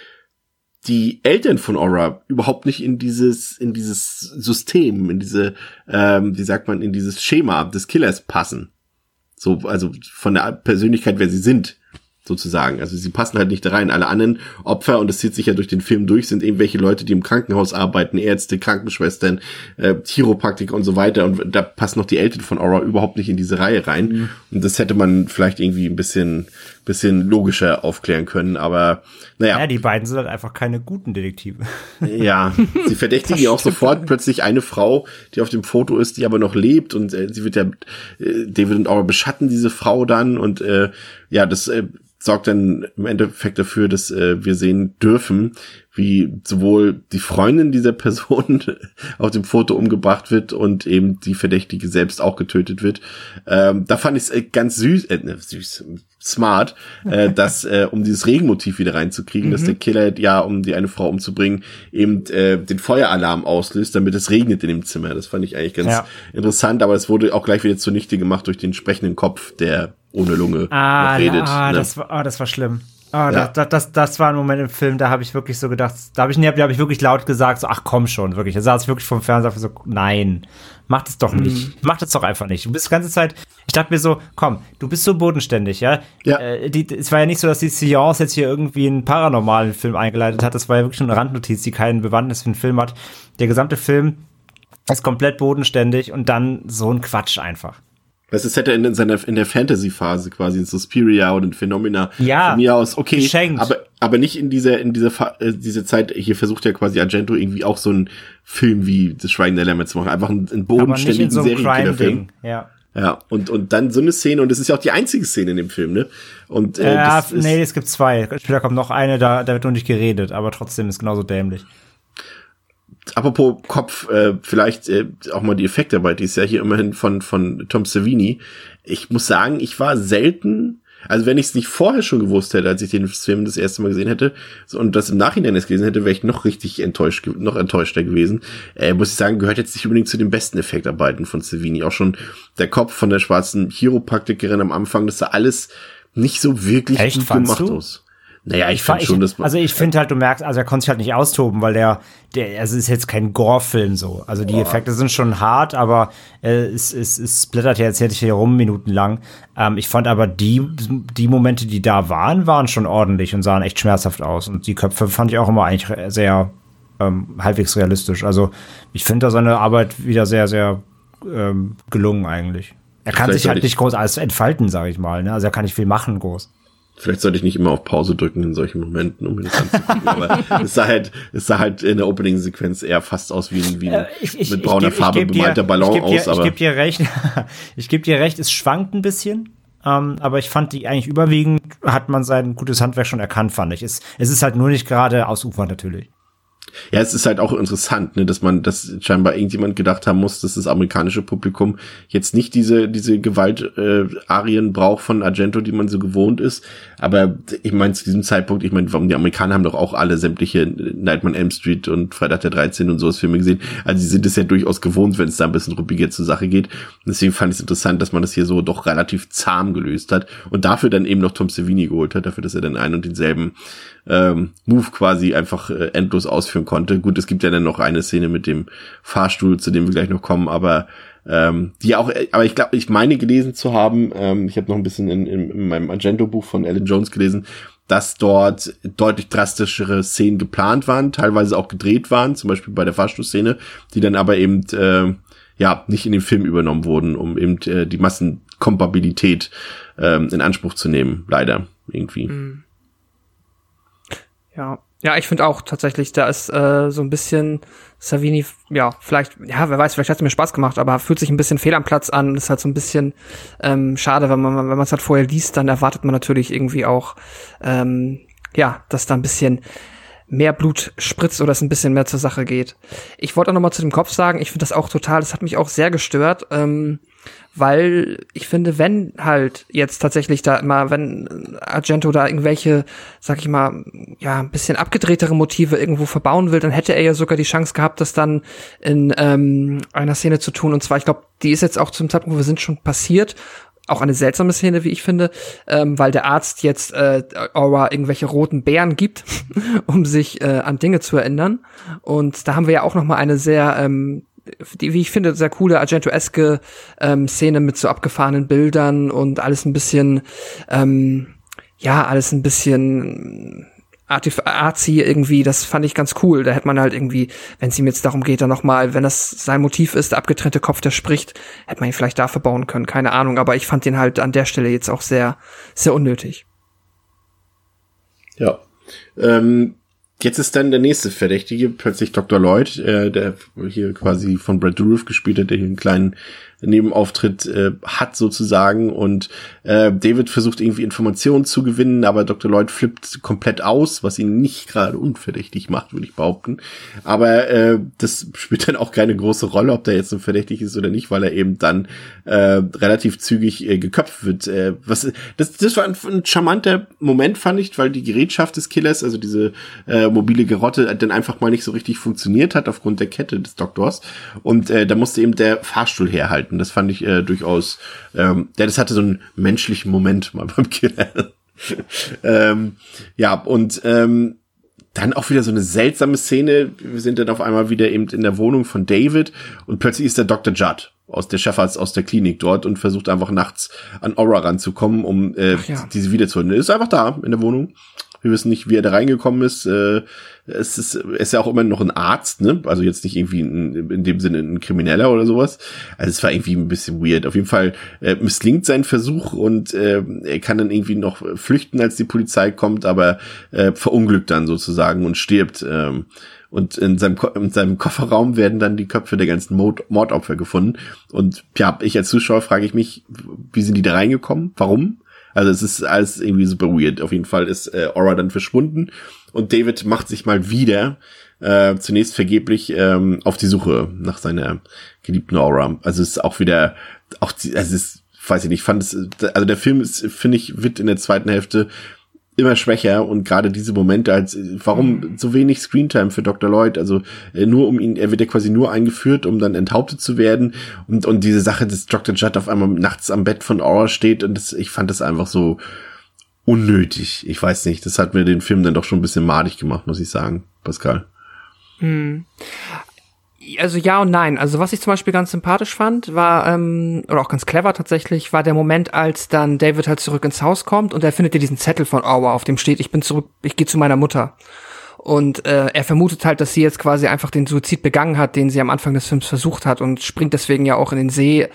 die Eltern von Aura überhaupt nicht in dieses in dieses System, in diese ähm, wie sagt man, in dieses Schema des Killers passen. So also von der Persönlichkeit, wer sie sind sozusagen. Also sie passen halt nicht da rein. Alle anderen Opfer, und das zieht sich ja durch den Film durch, sind irgendwelche Leute, die im Krankenhaus arbeiten, Ärzte, Krankenschwestern, äh, Chiropraktiker und so weiter. Und da passen noch die Eltern von Aura überhaupt nicht in diese Reihe rein. Mhm. Und das hätte man vielleicht irgendwie ein bisschen, bisschen logischer aufklären können. Aber naja. Ja, die beiden sind halt einfach keine guten Detektive. Ja, sie verdächtigen ja auch sofort plötzlich eine Frau, die auf dem Foto ist, die aber noch lebt. Und äh, sie wird ja, äh, David und Aura beschatten diese Frau dann. Und äh, ja, das äh, sorgt dann im Endeffekt dafür, dass äh, wir sehen dürfen, wie sowohl die Freundin dieser Person auf dem Foto umgebracht wird und eben die Verdächtige selbst auch getötet wird. Ähm, da fand ich es äh, ganz süß, äh, ne, süß, smart, äh, dass äh, um dieses Regenmotiv wieder reinzukriegen, mhm. dass der Killer ja, um die eine Frau umzubringen, eben äh, den Feueralarm auslöst, damit es regnet in dem Zimmer. Das fand ich eigentlich ganz ja. interessant, aber es wurde auch gleich wieder zunichte gemacht durch den sprechenden Kopf, der ohne Lunge ah, redet. Ah, ne? das, war, ah, das war schlimm. Ah, ja. das, das, das war ein Moment im Film, da habe ich wirklich so gedacht, da habe ich, da hab ich wirklich laut gesagt, so, ach komm schon, wirklich. Da saß ich wirklich vom Fernseher so, nein, mach das doch nicht. Mhm. Mach das doch einfach nicht. Du bist die ganze Zeit, ich dachte mir so, komm, du bist so bodenständig, ja. ja. Äh, die, es war ja nicht so, dass die Seance jetzt hier irgendwie einen paranormalen Film eingeleitet hat. Das war ja wirklich nur eine Randnotiz, die keinen Bewandtnis für den Film hat. Der gesamte Film ist komplett bodenständig und dann so ein Quatsch einfach. Weißt du, es hätte in, seiner, in der Fantasy-Phase quasi in Suspiria und in Phenomena ja, von mir aus, okay, geschenkt. aber, aber nicht in dieser, in dieser, äh, diese Zeit, hier versucht ja quasi Argento irgendwie auch so einen Film wie Das Schweigen der Lämmer zu machen. Einfach einen, einen bodenständigen so Serienkillerfilm. Ja. Ja, und, und dann so eine Szene, und das ist ja auch die einzige Szene in dem Film, ne? Und, äh, ja, das nee, es gibt zwei. Später kommt noch eine, da, da wird nur nicht geredet, aber trotzdem ist genauso dämlich apropos Kopf, äh, vielleicht äh, auch mal die Effekte dabei, die ist ja hier immerhin von, von Tom Savini. Ich muss sagen, ich war selten, also wenn ich es nicht vorher schon gewusst hätte, als ich den Film das erste Mal gesehen hätte so, und das im Nachhinein erst gelesen hätte, wäre ich noch richtig enttäuscht, noch enttäuschter gewesen. Äh, muss ich sagen, gehört jetzt nicht unbedingt zu den besten Effektarbeiten von Savini. Auch schon der Kopf von der schwarzen Chiropraktikerin am Anfang, das sah alles nicht so wirklich Echt, gut gemacht du? aus. Naja, ich, ich fand schon, dass Also ich finde halt, du merkst, also er konnte sich halt nicht austoben, weil der, der, also es ist jetzt kein Gore-Film so. Also die Boah. Effekte sind schon hart, aber äh, es, es, es splittert ja jetzt nicht hier rum minutenlang. Ähm, ich fand aber die, die Momente, die da waren, waren schon ordentlich und sahen echt schmerzhaft aus. Und die Köpfe fand ich auch immer eigentlich sehr ähm, halbwegs realistisch. Also ich finde da seine Arbeit wieder sehr, sehr ähm, gelungen eigentlich. Er kann Vielleicht sich halt nicht groß alles entfalten, sage ich mal. Ne? Also er kann nicht viel machen groß. Vielleicht sollte ich nicht immer auf Pause drücken in solchen Momenten, um mir das anzugucken. aber es sah halt, es sah halt in der Opening-Sequenz eher fast aus wie ein, wie ein ich, ich, mit brauner ich, Farbe bemalter Ballon dir, aus. Aber ich gebe dir recht, ich gebe dir recht, es schwankt ein bisschen. Ähm, aber ich fand die eigentlich überwiegend hat man sein gutes Handwerk schon erkannt, fand ich. Es, es ist halt nur nicht gerade ausufernd natürlich. Ja, es ist halt auch interessant, ne, dass man, dass scheinbar irgendjemand gedacht haben muss, dass das amerikanische Publikum jetzt nicht diese diese Gewalt-Arien äh, braucht von Argento, die man so gewohnt ist. Aber ich meine zu diesem Zeitpunkt, ich meine, die Amerikaner haben doch auch alle sämtliche Nightman Elm Street und Freitag der 13 und sowas Filme gesehen. Also sie sind es ja durchaus gewohnt, wenn es da ein bisschen ruppiger zur Sache geht. Und deswegen fand ich es interessant, dass man das hier so doch relativ zahm gelöst hat und dafür dann eben noch Tom Savini geholt hat, dafür, dass er dann einen und denselben ähm, Move quasi einfach äh, endlos ausführen konnte. Gut, es gibt ja dann noch eine Szene mit dem Fahrstuhl, zu dem wir gleich noch kommen, aber ähm, die auch, aber ich glaube, ich meine gelesen zu haben, ähm, ich habe noch ein bisschen in, in, in meinem Argento-Buch von Alan Jones gelesen, dass dort deutlich drastischere Szenen geplant waren, teilweise auch gedreht waren, zum Beispiel bei der Fahrstuhlszene, die dann aber eben äh, ja nicht in den Film übernommen wurden, um eben äh, die Massenkompatibilität ähm, in Anspruch zu nehmen, leider irgendwie. Mhm. Ja, ja, ich finde auch tatsächlich, da ist äh, so ein bisschen Savini, ja, vielleicht, ja, wer weiß, vielleicht hat es mir Spaß gemacht, aber fühlt sich ein bisschen fehl am Platz an. ist halt so ein bisschen ähm, schade, wenn man, wenn man es halt vorher liest, dann erwartet man natürlich irgendwie auch, ähm, ja, dass da ein bisschen mehr Blut spritzt oder es ein bisschen mehr zur Sache geht. Ich wollte auch noch mal zu dem Kopf sagen, ich finde das auch total, das hat mich auch sehr gestört. Ähm, weil ich finde, wenn halt jetzt tatsächlich da immer, wenn Argento da irgendwelche, sag ich mal, ja, ein bisschen abgedrehtere Motive irgendwo verbauen will, dann hätte er ja sogar die Chance gehabt, das dann in ähm, einer Szene zu tun. Und zwar, ich glaube, die ist jetzt auch zum Zeitpunkt, wo wir sind, schon passiert. Auch eine seltsame Szene, wie ich finde, ähm, weil der Arzt jetzt äh, Aura irgendwelche roten Bären gibt, um sich äh, an Dinge zu erinnern. Und da haben wir ja auch noch mal eine sehr ähm, die, wie ich finde, sehr coole Argento-eske ähm, Szene mit so abgefahrenen Bildern und alles ein bisschen, ähm, ja, alles ein bisschen arzi irgendwie, das fand ich ganz cool. Da hätte man halt irgendwie, wenn es ihm jetzt darum geht, dann nochmal, wenn das sein Motiv ist, der abgetrennte Kopf, der spricht, hätte man ihn vielleicht dafür bauen können, keine Ahnung. Aber ich fand den halt an der Stelle jetzt auch sehr, sehr unnötig. Ja. Ähm, Jetzt ist dann der nächste Verdächtige, plötzlich Dr. Lloyd, äh, der hier quasi von Brad Dourif gespielt hat, der hier einen kleinen Nebenauftritt äh, hat sozusagen und äh, David versucht irgendwie Informationen zu gewinnen, aber Dr. Lloyd flippt komplett aus, was ihn nicht gerade unverdächtig macht, würde ich behaupten. Aber äh, das spielt dann auch keine große Rolle, ob der jetzt so verdächtig ist oder nicht, weil er eben dann äh, relativ zügig äh, geköpft wird. Äh, was das, das war ein, ein charmanter Moment, fand ich, weil die Gerätschaft des Killers, also diese äh, mobile Gerotte, dann einfach mal nicht so richtig funktioniert hat aufgrund der Kette des Doktors. Und äh, da musste eben der Fahrstuhl herhalten. Das fand ich äh, durchaus, ähm, ja, das hatte so einen menschlichen Moment mal beim Killer. ähm, ja, und ähm, dann auch wieder so eine seltsame Szene. Wir sind dann auf einmal wieder eben in der Wohnung von David und plötzlich ist der Dr. Judd aus der Chefarzt aus der Klinik dort und versucht einfach nachts an Aura ranzukommen, um äh, ja. diese wiederzuholen. Er ist einfach da in der Wohnung wir wissen nicht, wie er da reingekommen ist. Äh, es ist, er ist ja auch immer noch ein Arzt, ne? Also jetzt nicht irgendwie ein, in dem Sinne ein Krimineller oder sowas. Also es war irgendwie ein bisschen weird. Auf jeden Fall äh, misslingt sein Versuch und äh, er kann dann irgendwie noch flüchten, als die Polizei kommt, aber äh, verunglückt dann sozusagen und stirbt. Ähm, und in seinem, Ko in seinem Kofferraum werden dann die Köpfe der ganzen Mord Mordopfer gefunden. Und ja, ich als Zuschauer frage ich mich, wie sind die da reingekommen? Warum? Also es ist alles irgendwie super weird. Auf jeden Fall ist äh, Aura dann verschwunden und David macht sich mal wieder äh, zunächst vergeblich ähm, auf die Suche nach seiner geliebten Aura. Also es ist auch wieder, auch also es ist, weiß ich nicht, fand es, also der Film ist, finde ich, wird in der zweiten Hälfte immer schwächer und gerade diese Momente als warum mhm. so wenig Screentime für Dr. Lloyd also äh, nur um ihn er wird ja quasi nur eingeführt um dann enthauptet zu werden und und diese Sache dass Dr. Judd auf einmal nachts am Bett von Aura steht und das, ich fand das einfach so unnötig ich weiß nicht das hat mir den Film dann doch schon ein bisschen madig gemacht muss ich sagen Pascal hm also ja und nein. Also was ich zum Beispiel ganz sympathisch fand, war, ähm, oder auch ganz clever tatsächlich, war der Moment, als dann David halt zurück ins Haus kommt und er findet ja diesen Zettel von Aua, auf dem steht, ich bin zurück, ich gehe zu meiner Mutter. Und äh, er vermutet halt, dass sie jetzt quasi einfach den Suizid begangen hat, den sie am Anfang des Films versucht hat und springt deswegen ja auch in den See.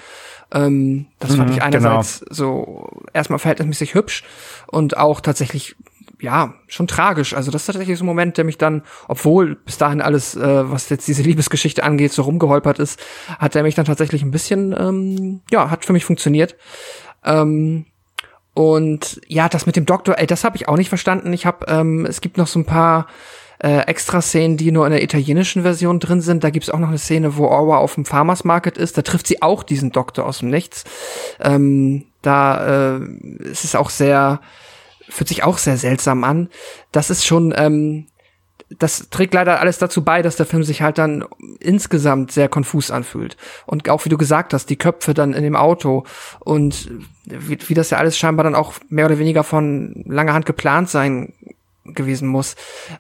Ähm, das fand mhm, ich einerseits genau. so erstmal verhältnismäßig hübsch und auch tatsächlich ja, schon tragisch. Also das ist tatsächlich so ein Moment, der mich dann, obwohl bis dahin alles, äh, was jetzt diese Liebesgeschichte angeht, so rumgeholpert ist, hat er mich dann tatsächlich ein bisschen, ähm, ja, hat für mich funktioniert. Ähm, und ja, das mit dem Doktor, ey, das habe ich auch nicht verstanden. Ich habe, ähm, es gibt noch so ein paar äh, Extra-Szenen, die nur in der italienischen Version drin sind. Da gibt's auch noch eine Szene, wo Orwa auf dem Farmers Market ist. Da trifft sie auch diesen Doktor aus dem Nichts. Ähm, da äh, es ist auch sehr fühlt sich auch sehr seltsam an. Das ist schon, ähm, das trägt leider alles dazu bei, dass der Film sich halt dann insgesamt sehr konfus anfühlt. Und auch wie du gesagt hast, die Köpfe dann in dem Auto und wie, wie das ja alles scheinbar dann auch mehr oder weniger von langer Hand geplant sein gewesen muss.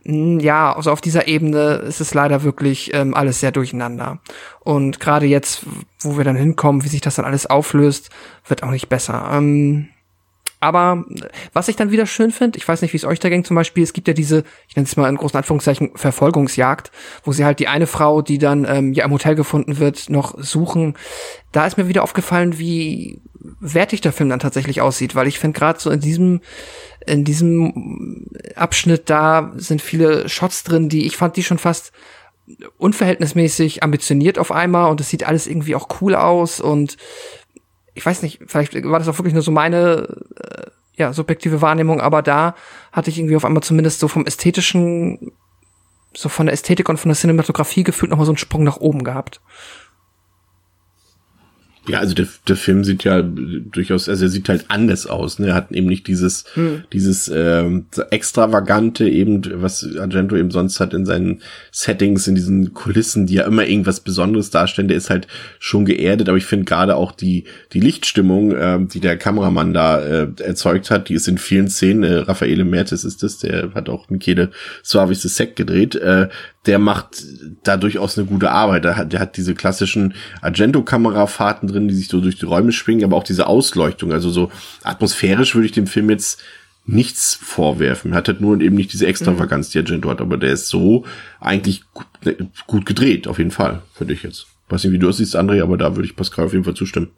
Mm, Ja, also auf dieser Ebene ist es leider wirklich ähm, alles sehr durcheinander. Und gerade jetzt, wo wir dann hinkommen, wie sich das dann alles auflöst, wird auch nicht besser. Ähm, aber was ich dann wieder schön finde, ich weiß nicht, wie es euch da ging zum Beispiel, es gibt ja diese, ich nenne es mal in großen Anführungszeichen, Verfolgungsjagd, wo sie halt die eine Frau, die dann ähm, ja im Hotel gefunden wird, noch suchen. Da ist mir wieder aufgefallen, wie wertig der Film dann tatsächlich aussieht, weil ich finde gerade so in diesem in diesem Abschnitt da sind viele Shots drin, die ich fand die schon fast unverhältnismäßig ambitioniert auf einmal und es sieht alles irgendwie auch cool aus und ich weiß nicht, vielleicht war das auch wirklich nur so meine äh, ja, subjektive Wahrnehmung, aber da hatte ich irgendwie auf einmal zumindest so vom ästhetischen, so von der Ästhetik und von der Cinematografie gefühlt nochmal so einen Sprung nach oben gehabt. Ja, also der, der Film sieht ja durchaus, also er sieht halt anders aus. Ne? Er hat eben nicht dieses, Hm. dieses ähm, extravagante eben, was Argento eben sonst hat in seinen Settings, in diesen Kulissen, die ja immer irgendwas Besonderes darstellen. Der ist halt schon geerdet, aber ich finde gerade auch die die Lichtstimmung, ähm, die der Kameramann da äh, erzeugt hat, die ist in vielen Szenen. Äh, Raffaele Mertes ist das, der hat auch Michele Suavis the Sec gedreht. Äh, der macht da durchaus eine gute Arbeit. Der hat, der hat diese klassischen Argento-Kamerafahrten drin, die sich so durch die Räume schwingen, aber auch diese Ausleuchtung. Also so atmosphärisch würde ich dem Film jetzt nichts vorwerfen. Er hat halt nur eben nicht diese Extravaganz, die Argento hat, aber der ist so eigentlich gut, gut gedreht, auf jeden Fall, finde ich jetzt. Weiß nicht, wie du es siehst, André, aber da würde ich Pascal auf jeden Fall zustimmen.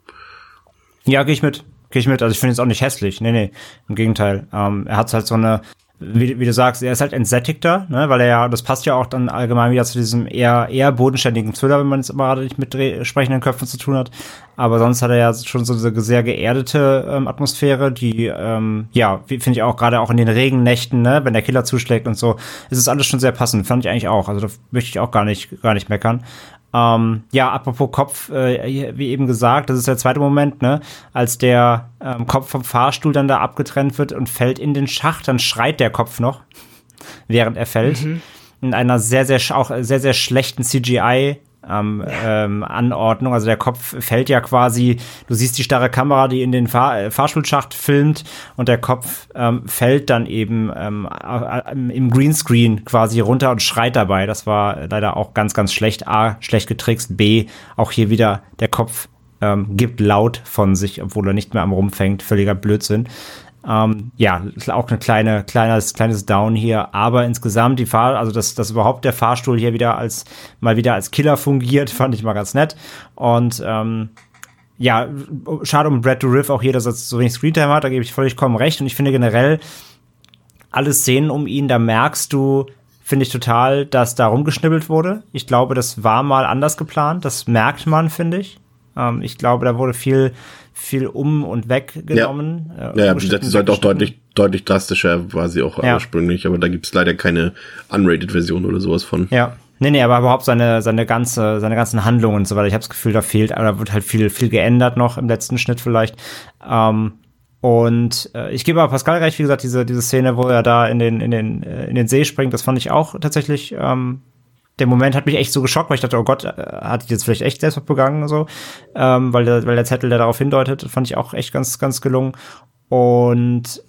Ja, gehe ich mit. Gehe ich mit. Also ich finde es auch nicht hässlich. Nee, nee. Im Gegenteil. Ähm, er hat halt so eine, wie, wie du sagst, er ist halt entsättigter, ne, weil er ja, das passt ja auch dann allgemein wieder zu diesem eher, eher bodenständigen Thriller, wenn man es immer gerade nicht mit sprechenden Köpfen zu tun hat. Aber sonst hat er ja schon so diese sehr geerdete ähm, Atmosphäre, die, ähm, ja, finde ich auch gerade auch in den Regennächten, ne, wenn der Killer zuschlägt und so, ist es alles schon sehr passend. Fand ich eigentlich auch. Also da möchte ich auch gar nicht, gar nicht meckern. Ähm, ja, apropos Kopf, äh, wie eben gesagt, das ist der zweite Moment, ne, als der ähm, Kopf vom Fahrstuhl dann da abgetrennt wird und fällt in den Schacht, dann schreit der Kopf noch, während er fällt. In einer sehr, sehr, auch sehr, sehr schlechten CGI. Ähm, ähm, Anordnung, also der Kopf fällt ja quasi, du siehst die starre Kamera, die in den Fahr äh, Fahrstuhlschacht filmt und der Kopf ähm, fällt dann eben ähm, äh, äh, im Greenscreen quasi runter und schreit dabei. Das war leider auch ganz, ganz schlecht. A, schlecht getrickst. B, auch hier wieder der Kopf ähm, gibt laut von sich, obwohl er nicht mehr am rumfängt. Völliger Blödsinn. Ähm, ja, auch eine kleine, kleines, kleines Down hier, aber insgesamt die Fahr, also dass, dass überhaupt der Fahrstuhl hier wieder als, mal wieder als Killer fungiert, fand ich mal ganz nett. Und, ähm, ja, schade um Brad Dourif auch hier, dass er so wenig Screentime hat, da gebe ich vollkommen recht. Und ich finde generell, alle Szenen um ihn, da merkst du, finde ich total, dass da rumgeschnibbelt wurde. Ich glaube, das war mal anders geplant. Das merkt man, finde ich. Ähm, ich glaube, da wurde viel, viel um und weggenommen. äh, Ja, ja umgeschnitten, gesagt, die sollte auch deutlich, deutlich drastischer war sie auch Ja. ursprünglich, aber da gibt's leider keine Unrated-Version oder sowas von. Ja. Nee, nee, aber überhaupt seine, seine ganze, seine ganzen Handlungen und so weiter. Ich habe das Gefühl, da fehlt, da wird halt viel, viel geändert noch im letzten Schnitt vielleicht. Ähm, und äh, ich gebe aber Pascal recht, wie gesagt, diese, diese Szene, wo er da in den, in den, äh, in den See springt, das fand ich auch tatsächlich, ähm, der Moment hat mich echt so geschockt, weil ich dachte, oh Gott, äh, hat die jetzt vielleicht echt Selbstmord begangen, so, ähm, weil, der, weil der Zettel, der darauf hindeutet, fand ich auch echt ganz, ganz gelungen. Und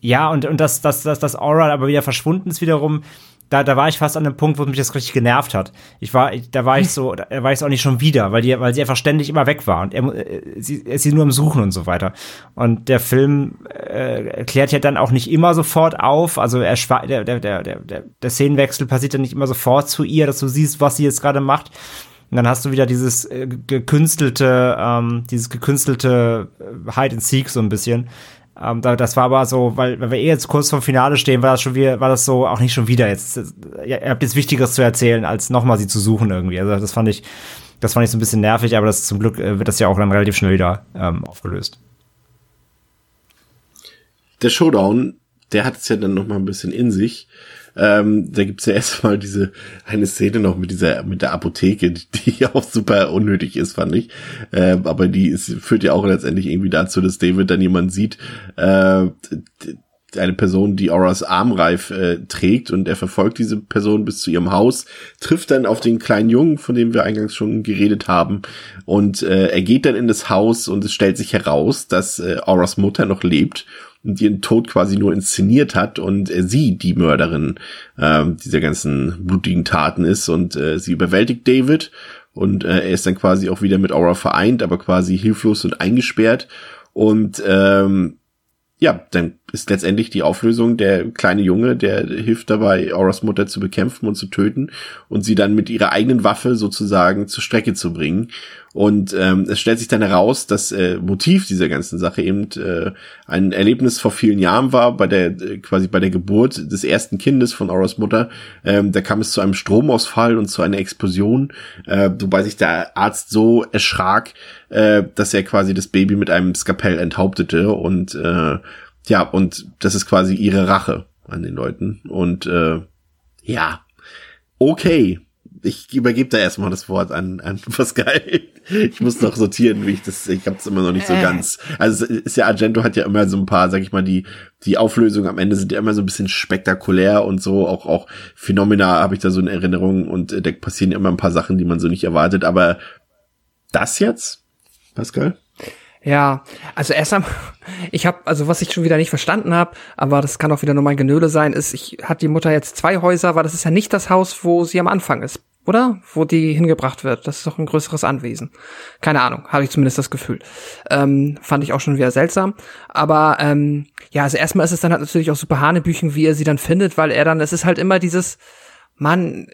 ja, und, und das, das, das, das Aura aber wieder verschwunden ist wiederum, da, da war ich fast an dem Punkt, wo mich das richtig genervt hat. Ich war, da war ich so, da war ich es auch nicht schon wieder, weil die, weil sie einfach ständig immer weg war und er, äh, sie, sie nur am Suchen und so weiter. Und der Film äh, klärt ja dann auch nicht immer sofort auf, also er der, der, der, der, der Szenenwechsel passiert dann nicht immer sofort zu ihr, dass du siehst, was sie jetzt gerade macht. Und dann hast du wieder dieses äh, gekünstelte, ähm, dieses gekünstelte äh, Hide and Seek so ein bisschen. Ähm, da, das war aber so, weil, weil wir eh jetzt kurz vom Finale stehen, war das schon wieder, war das so auch nicht schon wieder jetzt. Ihr habt jetzt Wichtigeres zu erzählen, als nochmal sie zu suchen irgendwie. Also das fand ich, das fand ich so ein bisschen nervig, aber das zum Glück äh, wird das ja auch dann relativ schnell wieder ähm, aufgelöst. der Showdown, der hat es ja dann noch mal ein bisschen in sich. Ähm, da gibt's ja erstmal diese eine Szene noch mit dieser mit der Apotheke, die, die auch super unnötig ist, fand ich. Ähm, aber die ist, führt ja auch letztendlich irgendwie dazu, dass David dann jemand sieht, äh, eine Person, die Auras Armreif äh, trägt und er verfolgt diese Person bis zu ihrem Haus, trifft dann auf den kleinen Jungen, von dem wir eingangs schon geredet haben und äh, er geht dann in das Haus und es stellt sich heraus, dass äh, Auras Mutter noch lebt und ihren Tod quasi nur inszeniert hat und äh, sie die Mörderin äh, dieser ganzen blutigen Taten ist und äh, sie überwältigt David und äh, er ist dann quasi auch wieder mit Aura vereint, aber quasi hilflos und eingesperrt und ähm, ja, dann ist letztendlich die Auflösung der kleine Junge, der hilft dabei, Auras Mutter zu bekämpfen und zu töten und sie dann mit ihrer eigenen Waffe sozusagen zur Strecke zu bringen. Und ähm, es stellt sich dann heraus, dass äh, Motiv dieser ganzen Sache eben äh, ein Erlebnis vor vielen Jahren war, bei der äh, quasi bei der Geburt des ersten Kindes von Auras Mutter. Ähm, da kam es zu einem Stromausfall und zu einer Explosion, äh, wobei sich der Arzt so erschrak, äh, dass er quasi das Baby mit einem Skapell enthauptete und äh, ja, und das ist quasi ihre Rache an den Leuten. Und äh, ja, okay. Ich übergebe da erstmal das Wort an, an Pascal. Ich muss noch sortieren, wie ich das, ich habe es immer noch nicht so ganz. Also es ist ja, Argento hat ja immer so ein paar, sag ich mal, die, die Auflösungen am Ende sind ja immer so ein bisschen spektakulär und so, auch, auch Phänomena habe ich da so in Erinnerung und äh, da passieren immer ein paar Sachen, die man so nicht erwartet, aber das jetzt, Pascal? Ja, also erst einmal, ich habe, also was ich schon wieder nicht verstanden habe, aber das kann auch wieder nur mein Genöle sein, ist, ich hat die Mutter jetzt zwei Häuser, weil das ist ja nicht das Haus, wo sie am Anfang ist, oder? Wo die hingebracht wird. Das ist doch ein größeres Anwesen. Keine Ahnung, habe ich zumindest das Gefühl. Ähm, fand ich auch schon wieder seltsam. Aber ähm, ja, also erstmal ist es dann halt natürlich auch super Hanebüchen, wie er sie dann findet, weil er dann, es ist halt immer dieses, Mann,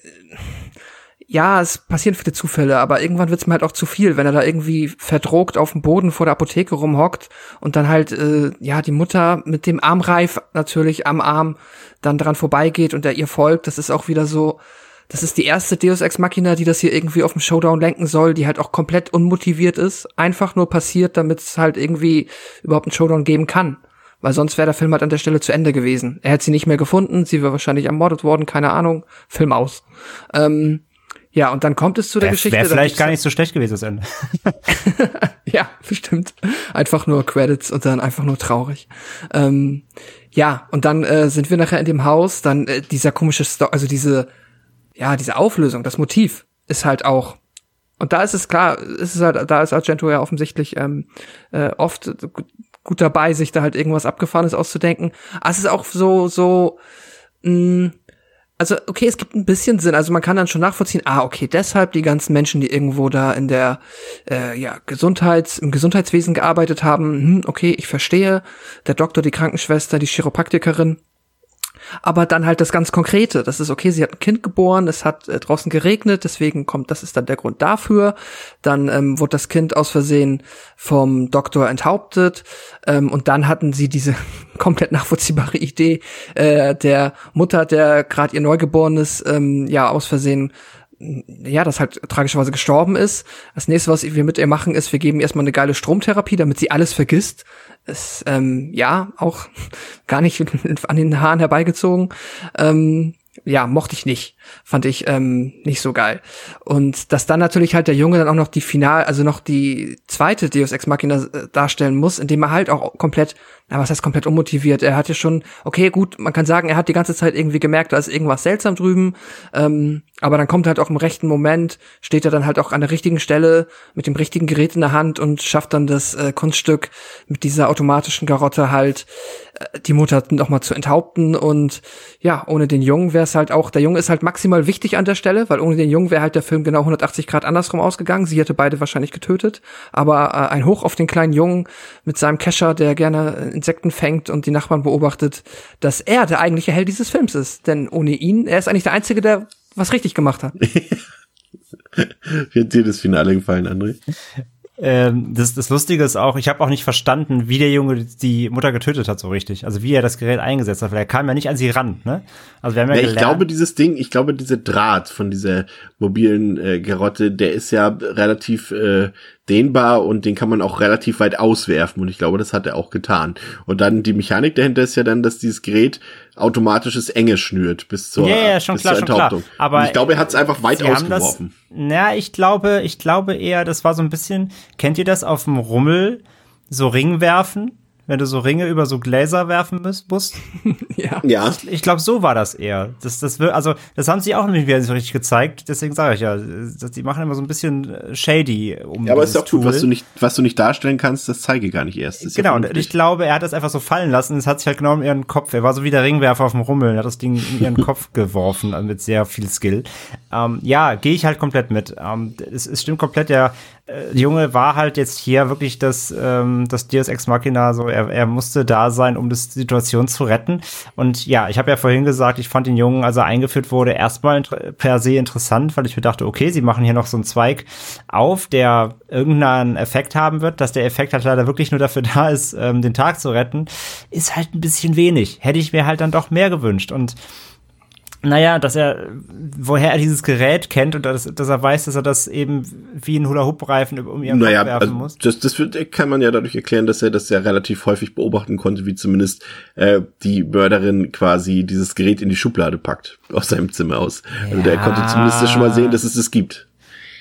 ja, es passieren viele Zufälle, aber irgendwann wird's mir halt auch zu viel, wenn er da irgendwie verdrogt auf dem Boden vor der Apotheke rumhockt und dann halt, äh, ja, die Mutter mit dem Armreif natürlich am Arm dann dran vorbeigeht und er ihr folgt. Das ist auch wieder so, das ist die erste Deus Ex Machina, die das hier irgendwie auf dem Showdown lenken soll, die halt auch komplett unmotiviert ist, einfach nur passiert, damit es halt irgendwie überhaupt einen Showdown geben kann. Weil sonst wäre der Film halt an der Stelle zu Ende gewesen. Er hätte sie nicht mehr gefunden, sie wäre wahrscheinlich ermordet worden, keine Ahnung. Film aus. Ähm, ja, und dann kommt es zu der Wär, Geschichte. Wäre vielleicht ich- gar nicht so schlecht gewesen, das Ende. ja, bestimmt. Einfach nur Credits und dann einfach nur traurig. Ähm, ja, und dann äh, sind wir nachher in dem Haus, dann äh, dieser komische, Sto also diese, ja, diese Auflösung, das Motiv ist halt auch. Und da ist es klar, ist es halt, da ist Argento ja offensichtlich ähm, äh, oft gu- gut dabei, sich da halt irgendwas Abgefahrenes auszudenken. Aber es ist auch so, so, mh, also okay, es gibt ein bisschen Sinn. Also man kann dann schon nachvollziehen, ah, okay, deshalb die ganzen Menschen, die irgendwo da in der äh, ja, Gesundheits, im Gesundheitswesen gearbeitet haben, hm, okay, ich verstehe. Der Doktor, die Krankenschwester, die Chiropraktikerin. Aber dann halt das ganz Konkrete. Das ist okay, sie hat ein Kind geboren, es hat äh, draußen geregnet, deswegen kommt, das ist dann der Grund dafür. Dann ähm, wurde das Kind aus Versehen vom Doktor enthauptet. Ähm, und dann hatten sie diese komplett nachvollziehbare Idee äh, der Mutter, der gerade ihr Neugeborenes ähm, ja aus Versehen ja, das halt tragischerweise gestorben ist. Das nächste, was wir mit ihr machen, ist, wir geben erstmal eine geile Stromtherapie, damit sie alles vergisst. Ist, ähm, ja, auch gar nicht an den Haaren herbeigezogen. Ähm, ja, mochte ich nicht. Fand ich ähm, nicht so geil. Und dass dann natürlich halt der Junge dann auch noch die Final, also noch die zweite Deus Ex Machina äh, darstellen muss, indem er halt auch komplett, na was heißt komplett unmotiviert, er hat ja schon, okay, gut, man kann sagen, er hat die ganze Zeit irgendwie gemerkt, da ist irgendwas seltsam drüben, ähm, aber dann kommt halt auch im rechten Moment, steht er dann halt auch an der richtigen Stelle mit dem richtigen Gerät in der Hand und schafft dann das äh, Kunststück mit dieser automatischen Garotte halt äh, die Mutter nochmal zu enthaupten. Und ja, ohne den Jungen wäre es halt auch, der Junge ist halt maximal wichtig an der Stelle, weil ohne den Jungen wäre halt der Film genau 180 Grad andersrum ausgegangen. Sie hätte beide wahrscheinlich getötet, aber äh, ein Hoch auf den kleinen Jungen mit seinem Kescher, der gerne äh, Insekten fängt und die Nachbarn beobachtet, dass er der eigentliche Held dieses Films ist, denn ohne ihn, er ist eigentlich der Einzige, der was richtig gemacht hat. Wie hat dir das Finale gefallen, André? Ähm, das, das Lustige ist auch, ich habe auch nicht verstanden, wie der Junge die Mutter getötet hat so richtig. Also wie er das Gerät eingesetzt hat, weil er kam ja nicht an sie ran. Ne? Also wir haben ja, Ja, ich gelernt, glaube, dieses Ding, ich glaube, dieser Draht von dieser mobilen äh, Garotte, der ist ja relativ äh, dehnbar und den kann man auch relativ weit auswerfen und ich glaube, das hat er auch getan. Und dann die Mechanik dahinter ist ja dann, dass dieses Gerät automatisches Enge schnürt bis zur, Ja, ja, schon bis klar, zur schon klar. Enthauptung. Aber und ich glaube, er hat es einfach weit Sie haben das, ausgeworfen. na, ich glaube, ich glaube eher, das war so ein bisschen, kennt ihr das auf dem Rummel, so Ring werfen? Wenn du so Ringe über so Gläser werfen musst. musst. Ja. Ja. Ich, ich glaube, so war das eher. Das, das wird, also, das haben sie auch nicht mehr so richtig gezeigt. Deswegen sage ich ja, dass die machen immer so ein bisschen äh, shady um Ja, aber es ist dieses auch gut, was Tool. du nicht, was du nicht darstellen kannst, das zeige ich gar nicht erst. Das ist ja Genau, und ich glaube, er hat das einfach so fallen lassen. Es hat sich halt genau in ihren Kopf. Er war so wie der Ringwerfer auf dem Rummel. Er hat das Ding in ihren Kopf geworfen äh, mit sehr viel Skill. Ähm, ja, gehe ich halt komplett mit. Ähm, es, es stimmt komplett. Der äh, Junge war halt jetzt hier wirklich das, ähm, das Deus Ex Machina. So, er, er musste da sein, um die Situation zu retten. Und ja, ich habe ja vorhin gesagt, ich fand den Jungen, als er eingeführt wurde, erstmal per se interessant, weil ich mir dachte, okay, sie machen hier noch so einen Zweig auf, der irgendeinen Effekt haben wird, dass der Effekt halt leider wirklich nur dafür da ist, ähm, den Tag zu retten, ist halt ein bisschen wenig. Hätte ich mir halt dann doch mehr gewünscht. Und naja, dass er, woher er dieses Gerät kennt und dass, dass er weiß, dass er das eben wie ein Hula-Hoop-Reifen um ihren Naja, Kopf werfen also muss. das, das kann man ja dadurch erklären, dass er das ja relativ häufig beobachten konnte, wie zumindest äh, die Mörderin quasi dieses Gerät in die Schublade packt, aus seinem Zimmer aus. Also der Ja. konnte zumindest schon mal sehen, dass es es gibt.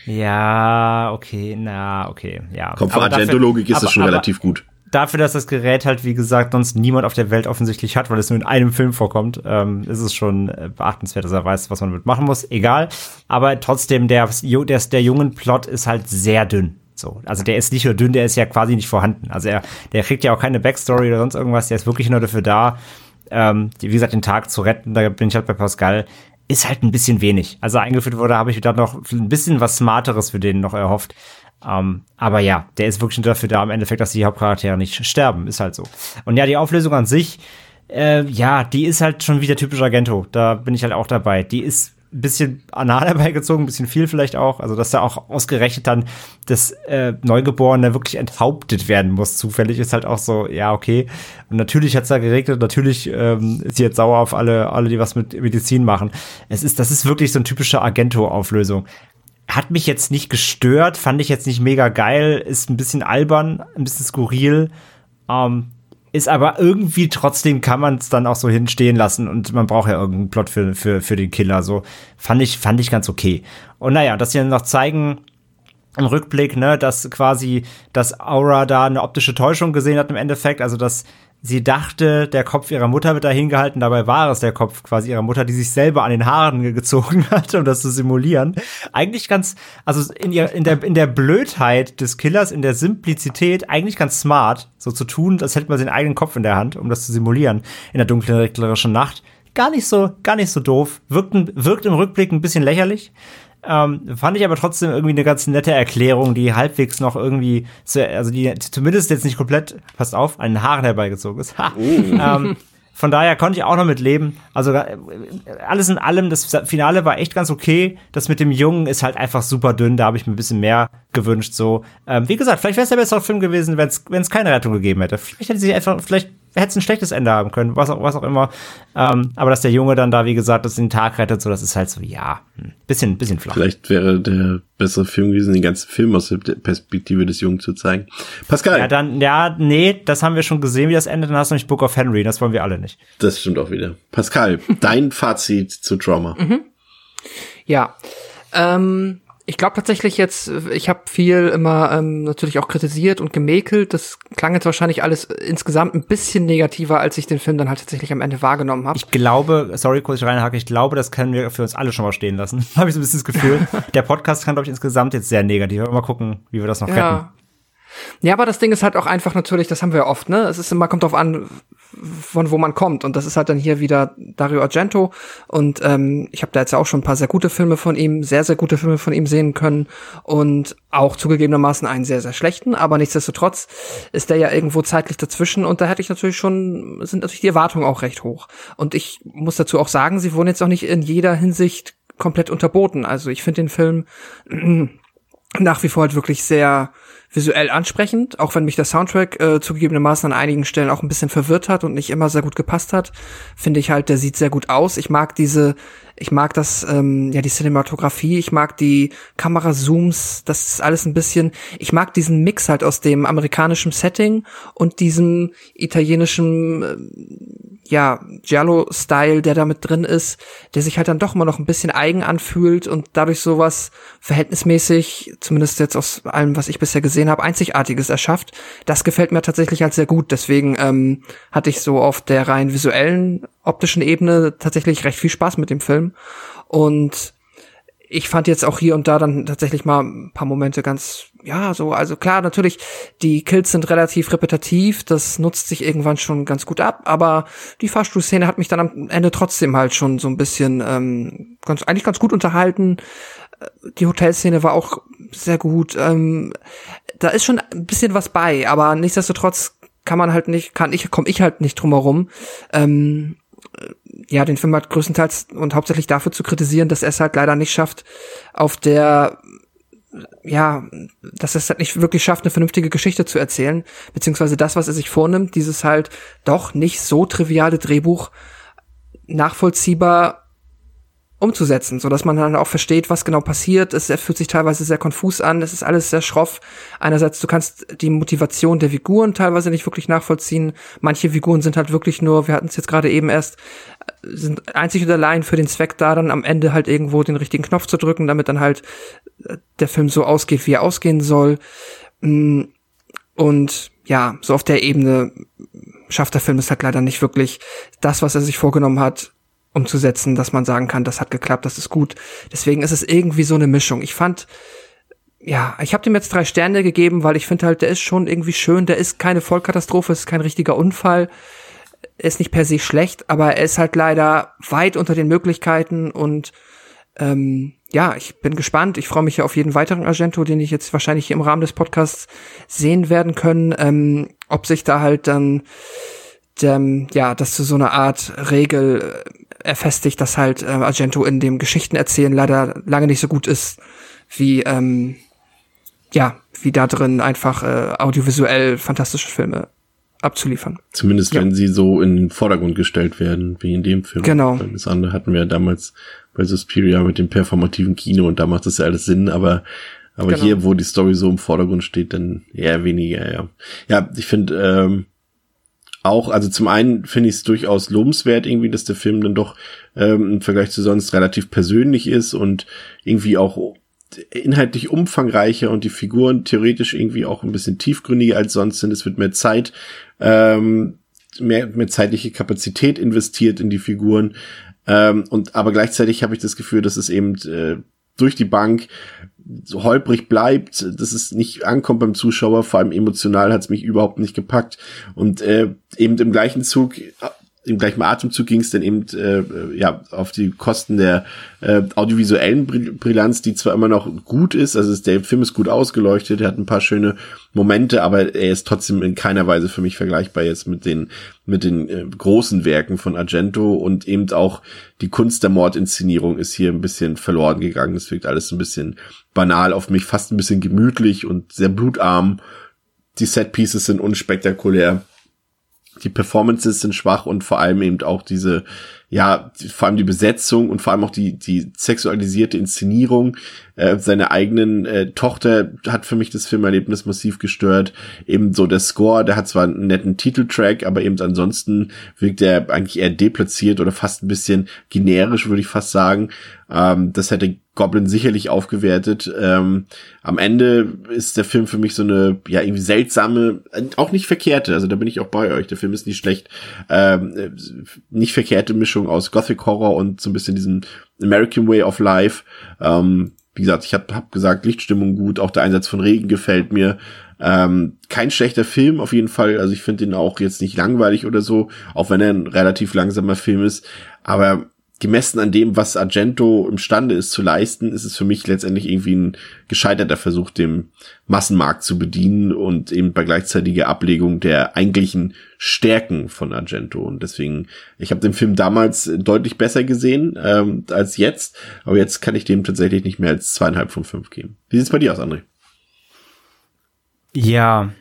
Ja, okay, na, okay, ja. Komm, für Argento-Logik ist aber- das schon aber relativ gut. Dafür, dass das Gerät halt, wie gesagt, sonst niemand auf der Welt offensichtlich hat, weil es nur in einem Film vorkommt, ähm, ist es schon äh, beachtenswert, dass er weiß, was man damit machen muss. Egal. Aber trotzdem, der, der, der jungen Plot ist halt sehr dünn. So, also der ist nicht nur dünn, der ist ja quasi nicht vorhanden. Also er, der kriegt ja auch keine Backstory oder sonst irgendwas. Der ist wirklich nur dafür da, ähm, wie gesagt, den Tag zu retten. Da bin ich halt bei Pascal. Ist halt ein bisschen wenig. Also eingeführt wurde, habe ich dann noch ein bisschen was Smarteres für den noch erhofft. Ähm, aber ja, der ist wirklich dafür da, im Endeffekt, dass die Hauptcharaktere nicht sterben. Ist halt so. Und ja, die Auflösung an sich, äh, ja, die ist halt schon wieder typisch Argento. Da bin ich halt auch dabei. Die ist ein bisschen anal herbeigezogen, ein bisschen viel vielleicht auch. Also, dass da auch ausgerechnet dann das äh, Neugeborene wirklich enthauptet werden muss. Zufällig ist halt auch so, ja, okay. Und natürlich hat's da geregnet, natürlich ähm, ist sie jetzt sauer auf alle, alle, die was mit Medizin machen. Es ist, das ist wirklich so eine typische Argento-Auflösung. Hat mich jetzt nicht gestört, fand ich jetzt nicht mega geil, ist ein bisschen albern, ein bisschen skurril. Ähm, ist aber irgendwie trotzdem kann man es dann auch so hinstehen lassen und man braucht ja irgendeinen Plot für, für, für den Killer. So fand ich, fand ich ganz okay. Und naja, dass sie dann noch zeigen, im Rückblick, ne, dass quasi, dass Aura da eine optische Täuschung gesehen hat im Endeffekt, also dass sie dachte, der Kopf ihrer Mutter wird da hingehalten, dabei war es der Kopf quasi ihrer Mutter, die sich selber an den Haaren ge- gezogen hat, um das zu simulieren. Eigentlich ganz, also in, ihr, in, der, in der Blödheit des Killers, in der Simplizität, eigentlich ganz smart, so zu tun, als hätte man seinen eigenen Kopf in der Hand, um das zu simulieren in der dunklen, reglerischen Nacht. Gar nicht so, gar nicht so doof. Wirkt, wirkt im Rückblick ein bisschen lächerlich. Ähm, fand ich aber trotzdem irgendwie eine ganz nette Erklärung, die halbwegs noch irgendwie, zu, also die zumindest jetzt nicht komplett, passt auf, an den Haaren herbeigezogen ist. Ha. ähm, von daher konnte ich auch noch mit leben. Also äh, alles in allem, das Finale war echt ganz okay. Das mit dem Jungen ist halt einfach super dünn. Da habe ich mir ein bisschen mehr gewünscht. So, ähm, wie gesagt, vielleicht wäre es der bessere Film gewesen, wenn es keine Rettung gegeben hätte. Vielleicht hätte sie einfach, vielleicht hätte es ein schlechtes Ende haben können, was auch, was auch immer. Ähm, aber dass der Junge dann da, wie gesagt, das den Tag rettet, so, das ist halt so, ja, hm, bisschen, bisschen flach. Vielleicht wäre der bessere Film gewesen, den ganzen Film aus der Perspektive des Jungen zu zeigen. Pascal, Ja, dann, ja, nee, das haben wir schon gesehen, wie das endet. Dann hast du nämlich Book of Henry, das wollen wir alle nicht. das stimmt auch wieder. Pascal, dein Fazit zu Trauma. Ja. Ähm, ich glaube tatsächlich jetzt, ich habe viel immer ähm, natürlich auch kritisiert und gemäkelt. Das klang jetzt wahrscheinlich alles insgesamt ein bisschen negativer, als ich den Film dann halt tatsächlich am Ende wahrgenommen habe. Ich glaube, sorry, kurz ich reinhake, ich glaube, das können wir für uns alle schon mal stehen lassen. Habe ich so ein bisschen das Gefühl. Der Podcast kann, glaube ich, insgesamt jetzt sehr negativ. Mal gucken, wie wir das noch retten. Ja. Ja, aber das Ding ist halt auch einfach natürlich, das haben wir ja oft, ne? Es ist immer, kommt drauf an, von wo man kommt. Und das ist halt dann hier wieder Dario Argento. Und ähm, ich habe da jetzt auch schon ein paar sehr gute Filme von ihm, sehr, sehr gute Filme von ihm sehen können. Und auch zugegebenermaßen einen sehr, sehr schlechten. Aber nichtsdestotrotz ist der ja irgendwo zeitlich dazwischen. Und da hätte ich natürlich schon, sind natürlich die Erwartungen auch recht hoch. Und ich muss dazu auch sagen, sie wurden jetzt auch nicht in jeder Hinsicht komplett unterboten. Also ich finde den Film nach wie vor halt wirklich sehr visuell ansprechend, auch wenn mich der Soundtrack äh, zugegebenermaßen an einigen Stellen auch ein bisschen verwirrt hat und nicht immer sehr gut gepasst hat, finde ich halt, der sieht sehr gut aus. Ich mag diese, ich mag das, ähm, ja, die Cinematografie, ich mag die Kamerazooms, das ist alles ein bisschen, ich mag diesen Mix halt aus dem amerikanischen Setting und diesem italienischen, äh, ja, Giallo-Style, der da mit drin ist, der sich halt dann doch immer noch ein bisschen eigen anfühlt und dadurch sowas verhältnismäßig, zumindest jetzt aus allem, was ich bisher gesehen habe, Einzigartiges erschafft. Das gefällt mir tatsächlich als sehr gut. Deswegen ähm, hatte ich so auf der rein visuellen, optischen Ebene tatsächlich recht viel Spaß mit dem Film. Und ich fand jetzt auch hier und da dann tatsächlich mal ein paar Momente ganz, ja, so, also klar, natürlich, die Kills sind relativ repetitiv, das nutzt sich irgendwann schon ganz gut ab, aber die Fahrstuhlszene hat mich dann am Ende trotzdem halt schon so ein bisschen, ähm, ganz, eigentlich ganz gut unterhalten. Die Hotelszene war auch sehr gut. Ähm, da ist schon ein bisschen was bei, aber nichtsdestotrotz kann man halt nicht, kann ich, komme ich halt nicht drum herum. Ähm, ja, den Film halt größtenteils und hauptsächlich dafür zu kritisieren, dass er es halt leider nicht schafft, auf der ja, dass er es halt nicht wirklich schafft, eine vernünftige Geschichte zu erzählen, beziehungsweise das, was er sich vornimmt, dieses halt doch nicht so triviale Drehbuch nachvollziehbar umzusetzen, so dass man dann auch versteht, was genau passiert. Es fühlt sich teilweise sehr konfus an. Es ist alles sehr schroff. Einerseits, du kannst die Motivation der Figuren teilweise nicht wirklich nachvollziehen. Manche Figuren sind halt wirklich nur, wir hatten es jetzt gerade eben erst, sind einzig und allein für den Zweck da, dann am Ende halt irgendwo den richtigen Knopf zu drücken, damit dann halt äh, der Film so ausgeht, wie er ausgehen soll. Mm, und ja, so auf der Ebene schafft der Film es halt leider nicht wirklich, das, was er sich vorgenommen hat, umzusetzen, dass man sagen kann, das hat geklappt, das ist gut. Deswegen ist es irgendwie so eine Mischung. Ich fand, ja, ich habe dem jetzt drei Sterne gegeben, weil ich finde halt, der ist schon irgendwie schön. Der ist keine Vollkatastrophe, ist kein richtiger Unfall. Er ist nicht per se schlecht, aber er ist halt leider weit unter den Möglichkeiten und ähm, ja, ich bin gespannt. Ich freue mich ja auf jeden weiteren Argento, den ich jetzt wahrscheinlich im Rahmen des Podcasts sehen werden können. Ähm, ob sich da halt dann ähm, ja, dass zu so einer Art Regel erfestigt, dass halt äh, Argento in dem Geschichtenerzählen leider lange nicht so gut ist, wie ähm, ja, wie da drin einfach äh, audiovisuell fantastische Filme abzuliefern. Zumindest ja. wenn sie so in den Vordergrund gestellt werden, wie in dem Film. Genau. Das andere hatten wir ja damals bei Suspiria mit dem performativen Kino und da macht das ja alles Sinn, aber aber genau. hier, wo die Story so im Vordergrund steht, dann eher weniger, ja. Ja, ich finde, ähm, auch, also zum einen finde ich es durchaus lobenswert irgendwie, dass der Film dann doch ähm, im Vergleich zu sonst relativ persönlich ist und irgendwie auch inhaltlich umfangreicher und die Figuren theoretisch irgendwie auch ein bisschen tiefgründiger als sonst sind. Es wird mehr Zeit, ähm, mehr, mehr zeitliche Kapazität investiert in die Figuren. Ähm, und aber gleichzeitig habe ich das Gefühl, dass es eben äh, durch die Bank so holprig bleibt, dass es nicht ankommt beim Zuschauer, vor allem emotional hat es mich überhaupt nicht gepackt. Und äh, eben im gleichen Zug im gleichen Atemzug ging es dann eben äh, ja auf die Kosten der äh, audiovisuellen Brillanz, die zwar immer noch gut ist, also der Film ist gut ausgeleuchtet, er hat ein paar schöne Momente, aber er ist trotzdem in keiner Weise für mich vergleichbar jetzt mit den mit den äh, großen Werken von Argento und eben auch die Kunst der Mordinszenierung ist hier ein bisschen verloren gegangen. Das wirkt alles ein bisschen banal auf mich, fast ein bisschen gemütlich und sehr blutarm. Die Set Pieces sind unspektakulär die Performances sind schwach und vor allem eben auch diese, ja, vor allem die Besetzung und vor allem auch die, die sexualisierte Inszenierung. Äh, seine eigenen äh, Tochter hat für mich das Filmerlebnis massiv gestört. Ebenso der Score, der hat zwar einen netten Titeltrack, aber eben ansonsten wirkt er eigentlich eher deplatziert oder fast ein bisschen generisch, würde ich fast sagen. Ähm, das hätte Goblin sicherlich aufgewertet. Ähm, am Ende ist der Film für mich so eine, ja, irgendwie seltsame, auch nicht verkehrte, also da bin ich auch bei euch, der Film ist nicht schlecht, ähm, nicht verkehrte Mischung aus Gothic Horror und so ein bisschen diesem American Way of Life. Ähm, wie gesagt, ich habe hab gesagt, Lichtstimmung gut, auch der Einsatz von Regen gefällt mir. Ähm, kein schlechter Film auf jeden Fall, also ich finde ihn auch jetzt nicht langweilig oder so, auch wenn er ein relativ langsamer Film ist, aber gemessen an dem, was Argento imstande ist zu leisten, ist es für mich letztendlich irgendwie ein gescheiterter Versuch, dem Massenmarkt zu bedienen und eben bei gleichzeitiger Ablegung der eigentlichen Stärken von Argento. Und deswegen, ich habe den Film damals deutlich besser gesehen ähm, als jetzt, aber jetzt kann ich dem tatsächlich nicht mehr als zweieinhalb von fünf geben. Wie sieht's bei dir aus, André? Ja,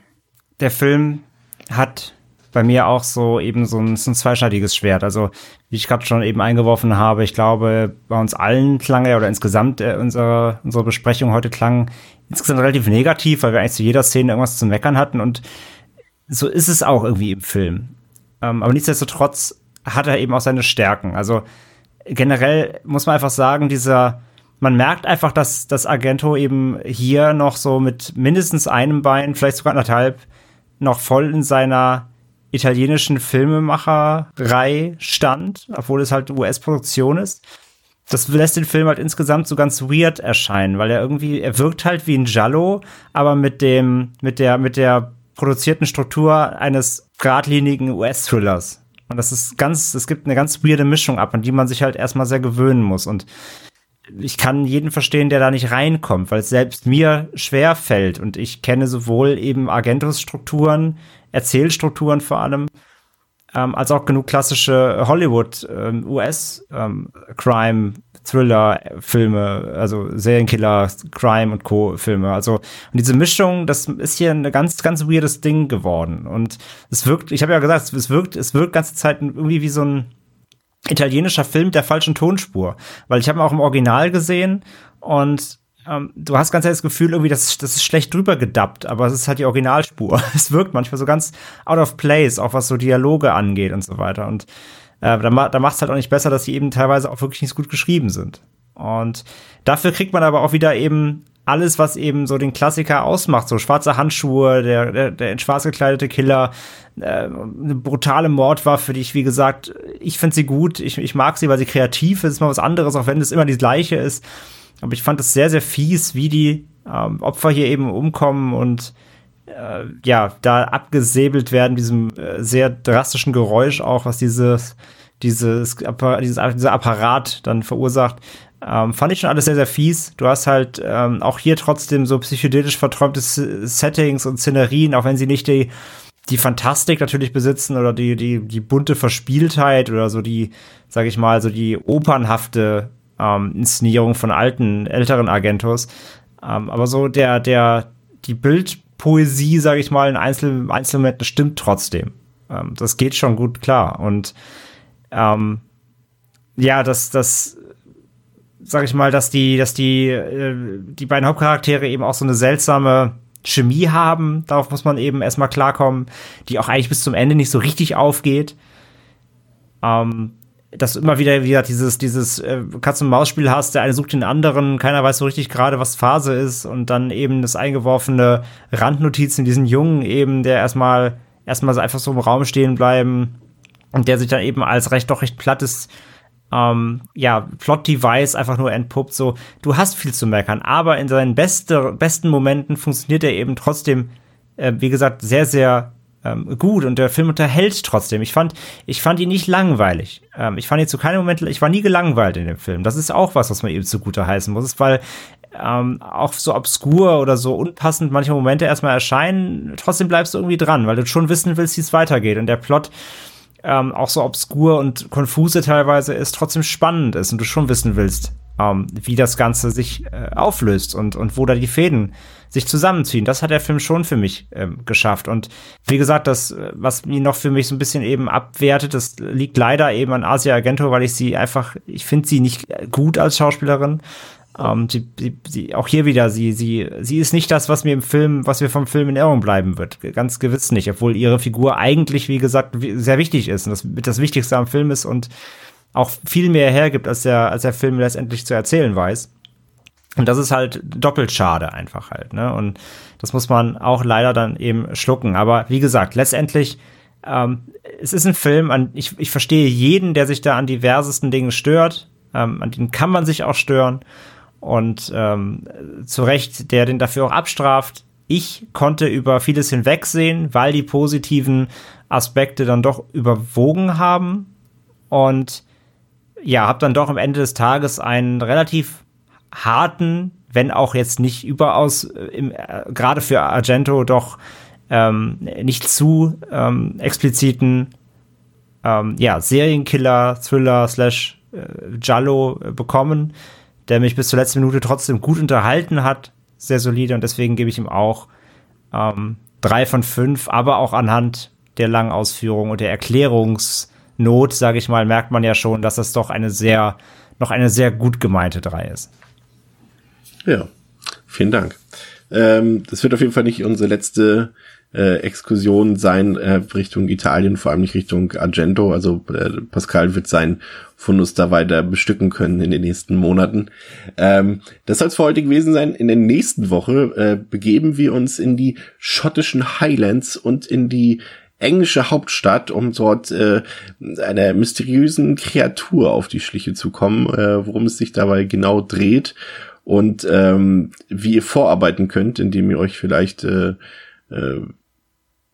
der Film hat bei mir auch so eben so ein, so ein zweischneidiges Schwert. Also wie ich gerade schon eben eingeworfen habe, ich glaube, bei uns allen klang er oder insgesamt äh, unsere, unsere Besprechung heute klang insgesamt relativ negativ, weil wir eigentlich zu jeder Szene irgendwas zu meckern hatten und so ist es auch irgendwie im Film. Ähm, aber nichtsdestotrotz hat er eben auch seine Stärken. Also generell muss man einfach sagen, dieser man merkt einfach, dass das Argento eben hier noch so mit mindestens einem Bein, vielleicht sogar anderthalb, noch voll in seiner italienischen Filmemacherei stand, obwohl es halt US-Produktion ist. Das lässt den Film halt insgesamt so ganz weird erscheinen, weil er irgendwie, er wirkt halt wie ein Giallo, aber mit dem, mit der, mit der produzierten Struktur eines geradlinigen US-Thrillers. Und das ist ganz, es gibt eine ganz weirde Mischung ab, an die man sich halt erstmal sehr gewöhnen muss. Und ich kann jeden verstehen, der da nicht reinkommt, weil es selbst mir schwer fällt. Und ich kenne sowohl eben Agentus-Strukturen, Erzählstrukturen vor allem, ähm, als auch genug klassische Hollywood, ähm, US-Crime, ähm, Thriller-Filme, also Serienkiller, Crime und Co-Filme. Also und diese Mischung, das ist hier ein ganz, ganz weirdes Ding geworden. Und es wirkt, ich habe ja gesagt, es wirkt, es wirkt ganze Zeit irgendwie wie so ein italienischer Film der falschen Tonspur, weil ich habe ihn auch im Original gesehen und ähm, du hast ganz das Gefühl irgendwie, das, das ist schlecht drüber gedubbt, aber es ist halt die Originalspur. Es wirkt manchmal so ganz out of place, auch was so Dialoge angeht und so weiter. Und äh, da, da macht es halt auch nicht besser, dass die eben teilweise auch wirklich nicht gut geschrieben sind. Und dafür kriegt man aber auch wieder eben alles, was eben so den Klassiker ausmacht, so schwarze Handschuhe, der, der, der in schwarz gekleidete Killer, äh, eine brutale Mordwaffe, die ich, wie gesagt, ich finde sie gut, ich, ich mag sie, weil sie kreativ ist, ist mal was anderes, auch wenn es immer die gleiche ist. Aber ich fand es sehr, sehr fies, wie die ähm, Opfer hier eben umkommen und äh, ja, da abgesäbelt werden, diesem äh, sehr drastischen Geräusch auch, was dieses, dieses, dieses, dieser Apparat dann verursacht. Ähm, fand ich schon alles sehr, sehr fies. Du hast halt ähm, auch hier trotzdem so psychedelisch verträumte Settings und Szenerien, auch wenn sie nicht die, die Fantastik natürlich besitzen oder die, die, die bunte Verspieltheit oder so die, sag ich mal, so die opernhafte ähm, Inszenierung von alten, älteren Agentos. Ähm, aber so der, der, die Bildpoesie, sag ich mal, in Einzel Einzelmomenten stimmt trotzdem. Ähm, das geht schon gut klar. Und ähm, ja, das, das, sag ich mal, dass die, dass die, äh, die beiden Hauptcharaktere eben auch so eine seltsame Chemie haben, darauf muss man eben erstmal klarkommen, die auch eigentlich bis zum Ende nicht so richtig aufgeht. Ähm, dass du immer wieder wieder dieses dieses äh, Katz-und-Maus-Spiel hast, der eine sucht den anderen, keiner weiß so richtig gerade, was Phase ist und dann eben das eingeworfene Randnotizen diesen Jungen eben, der erstmal erstmal einfach so im Raum stehen bleiben und der sich dann eben als recht doch recht plattes ähm, ja, Plot-Device einfach nur entpuppt. So, du hast viel zu meckern, aber in seinen beste, besten Momenten funktioniert er eben trotzdem, äh, wie gesagt, sehr, sehr ähm, gut und der Film unterhält trotzdem. Ich fand, ich fand ihn nicht langweilig. Ähm, ich fand ihn zu keinem Moment, ich war nie gelangweilt in dem Film. Das ist auch was, was man eben zugute heißen muss, weil ähm, auch so obskur oder so unpassend manche Momente erstmal erscheinen, trotzdem bleibst du irgendwie dran, weil du schon wissen willst, wie es weitergeht. Und der Plot ähm, auch so obskur und konfuse teilweise ist, trotzdem spannend ist und du schon wissen willst, ähm, wie das Ganze sich äh, auflöst und, und wo da die Fäden sich zusammenziehen. Das hat der Film schon für mich ähm, geschafft. Und wie gesagt, das, was ihn noch für mich so ein bisschen eben abwertet, das liegt leider eben an Asia Argento, weil ich sie einfach, ich finde sie nicht gut als Schauspielerin. Ähm, sie, sie, sie, auch hier wieder, sie, sie, sie ist nicht das, was mir im Film, was mir vom Film in Erinnerung bleiben wird. Ganz gewiss nicht, obwohl ihre Figur eigentlich, wie gesagt, sehr wichtig ist und das das Wichtigste am Film ist und auch viel mehr hergibt, als der, als der Film letztendlich zu erzählen weiß. Und das ist halt doppelt schade einfach halt, ne? Und das muss man auch leider dann eben schlucken. Aber wie gesagt, letztendlich, ähm, es ist ein Film, an, ich, ich verstehe jeden, der sich da an diversesten Dingen stört. Ähm, an denen kann man sich auch stören. Und ähm, zu Recht, der den dafür auch abstraft. Ich konnte über vieles hinwegsehen, weil die positiven Aspekte dann doch überwogen haben. Und ja, habe dann doch am Ende des Tages einen relativ harten, wenn auch jetzt nicht überaus, äh, äh, gerade für Argento doch ähm, nicht zu ähm, expliziten ähm, ja, Serienkiller, Thriller slash äh, Giallo äh, bekommen, der mich bis zur letzten Minute trotzdem gut unterhalten hat, sehr solide und deswegen gebe ich ihm auch ähm, drei von fünf, aber auch anhand der langen Ausführung und der Erklärungsnot, sage ich mal, merkt man ja schon, dass das doch eine sehr, noch eine sehr gut gemeinte drei ist. Ja, vielen Dank. Ähm, das wird auf jeden Fall nicht unsere letzte äh, Exkursion sein äh, Richtung Italien, vor allem nicht Richtung Argento. Also äh, Pascal wird sein Fundus da weiter bestücken können in den nächsten Monaten. Ähm, das soll es für heute gewesen sein. In der nächsten Woche äh, begeben wir uns in die schottischen Highlands und in die englische Hauptstadt, um dort äh, einer mysteriösen Kreatur auf die Schliche zu kommen, äh, worum es sich dabei genau dreht und ähm, wie ihr vorarbeiten könnt, indem ihr euch vielleicht äh, äh,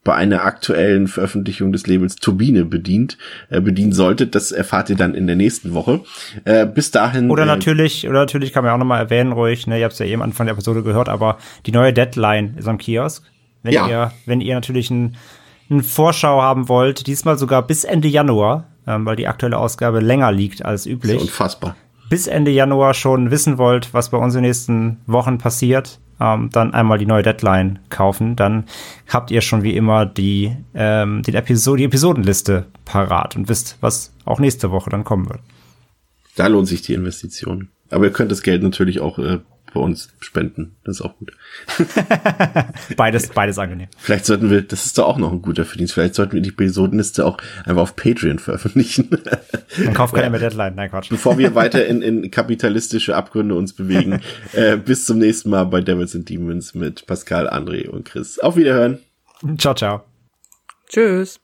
bei einer aktuellen Veröffentlichung des Labels Turbine bedient, äh, bedienen solltet. Das erfahrt ihr dann in der nächsten Woche. Äh, bis dahin. Oder äh, natürlich, oder natürlich kann man auch nochmal erwähnen, ruhig, ne, ihr habt es ja eben am Anfang der Episode gehört, aber die neue Deadline ist am Kiosk. Wenn Ja. ihr, wenn ihr natürlich ein, ein Vorschau haben wollt, diesmal sogar bis Ende Januar, ähm, weil die aktuelle Ausgabe länger liegt als ist üblich. ja unfassbar. Bis Ende Januar schon wissen wollt, was bei uns in den nächsten Wochen passiert, ähm, dann einmal die neue Deadline kaufen. Dann habt ihr schon wie immer die, ähm, die, Episode, die Episodenliste parat und wisst, was auch nächste Woche dann kommen wird. Da lohnt sich die Investition. Aber ihr könnt das Geld natürlich auch äh, bei uns spenden. Das ist auch gut. Beides, beides angenehm. Vielleicht sollten wir, das ist doch auch noch ein guter Verdienst, vielleicht sollten wir die Episodenliste auch einfach auf Patreon veröffentlichen. Dann kauft keiner mehr Deadline. Nein, Quatsch. Bevor wir weiter in, in kapitalistische Abgründe uns bewegen. äh, bis zum nächsten Mal bei Devils and Demons mit Pascal, André und Chris. Auf Wiederhören. Ciao, ciao. Tschüss.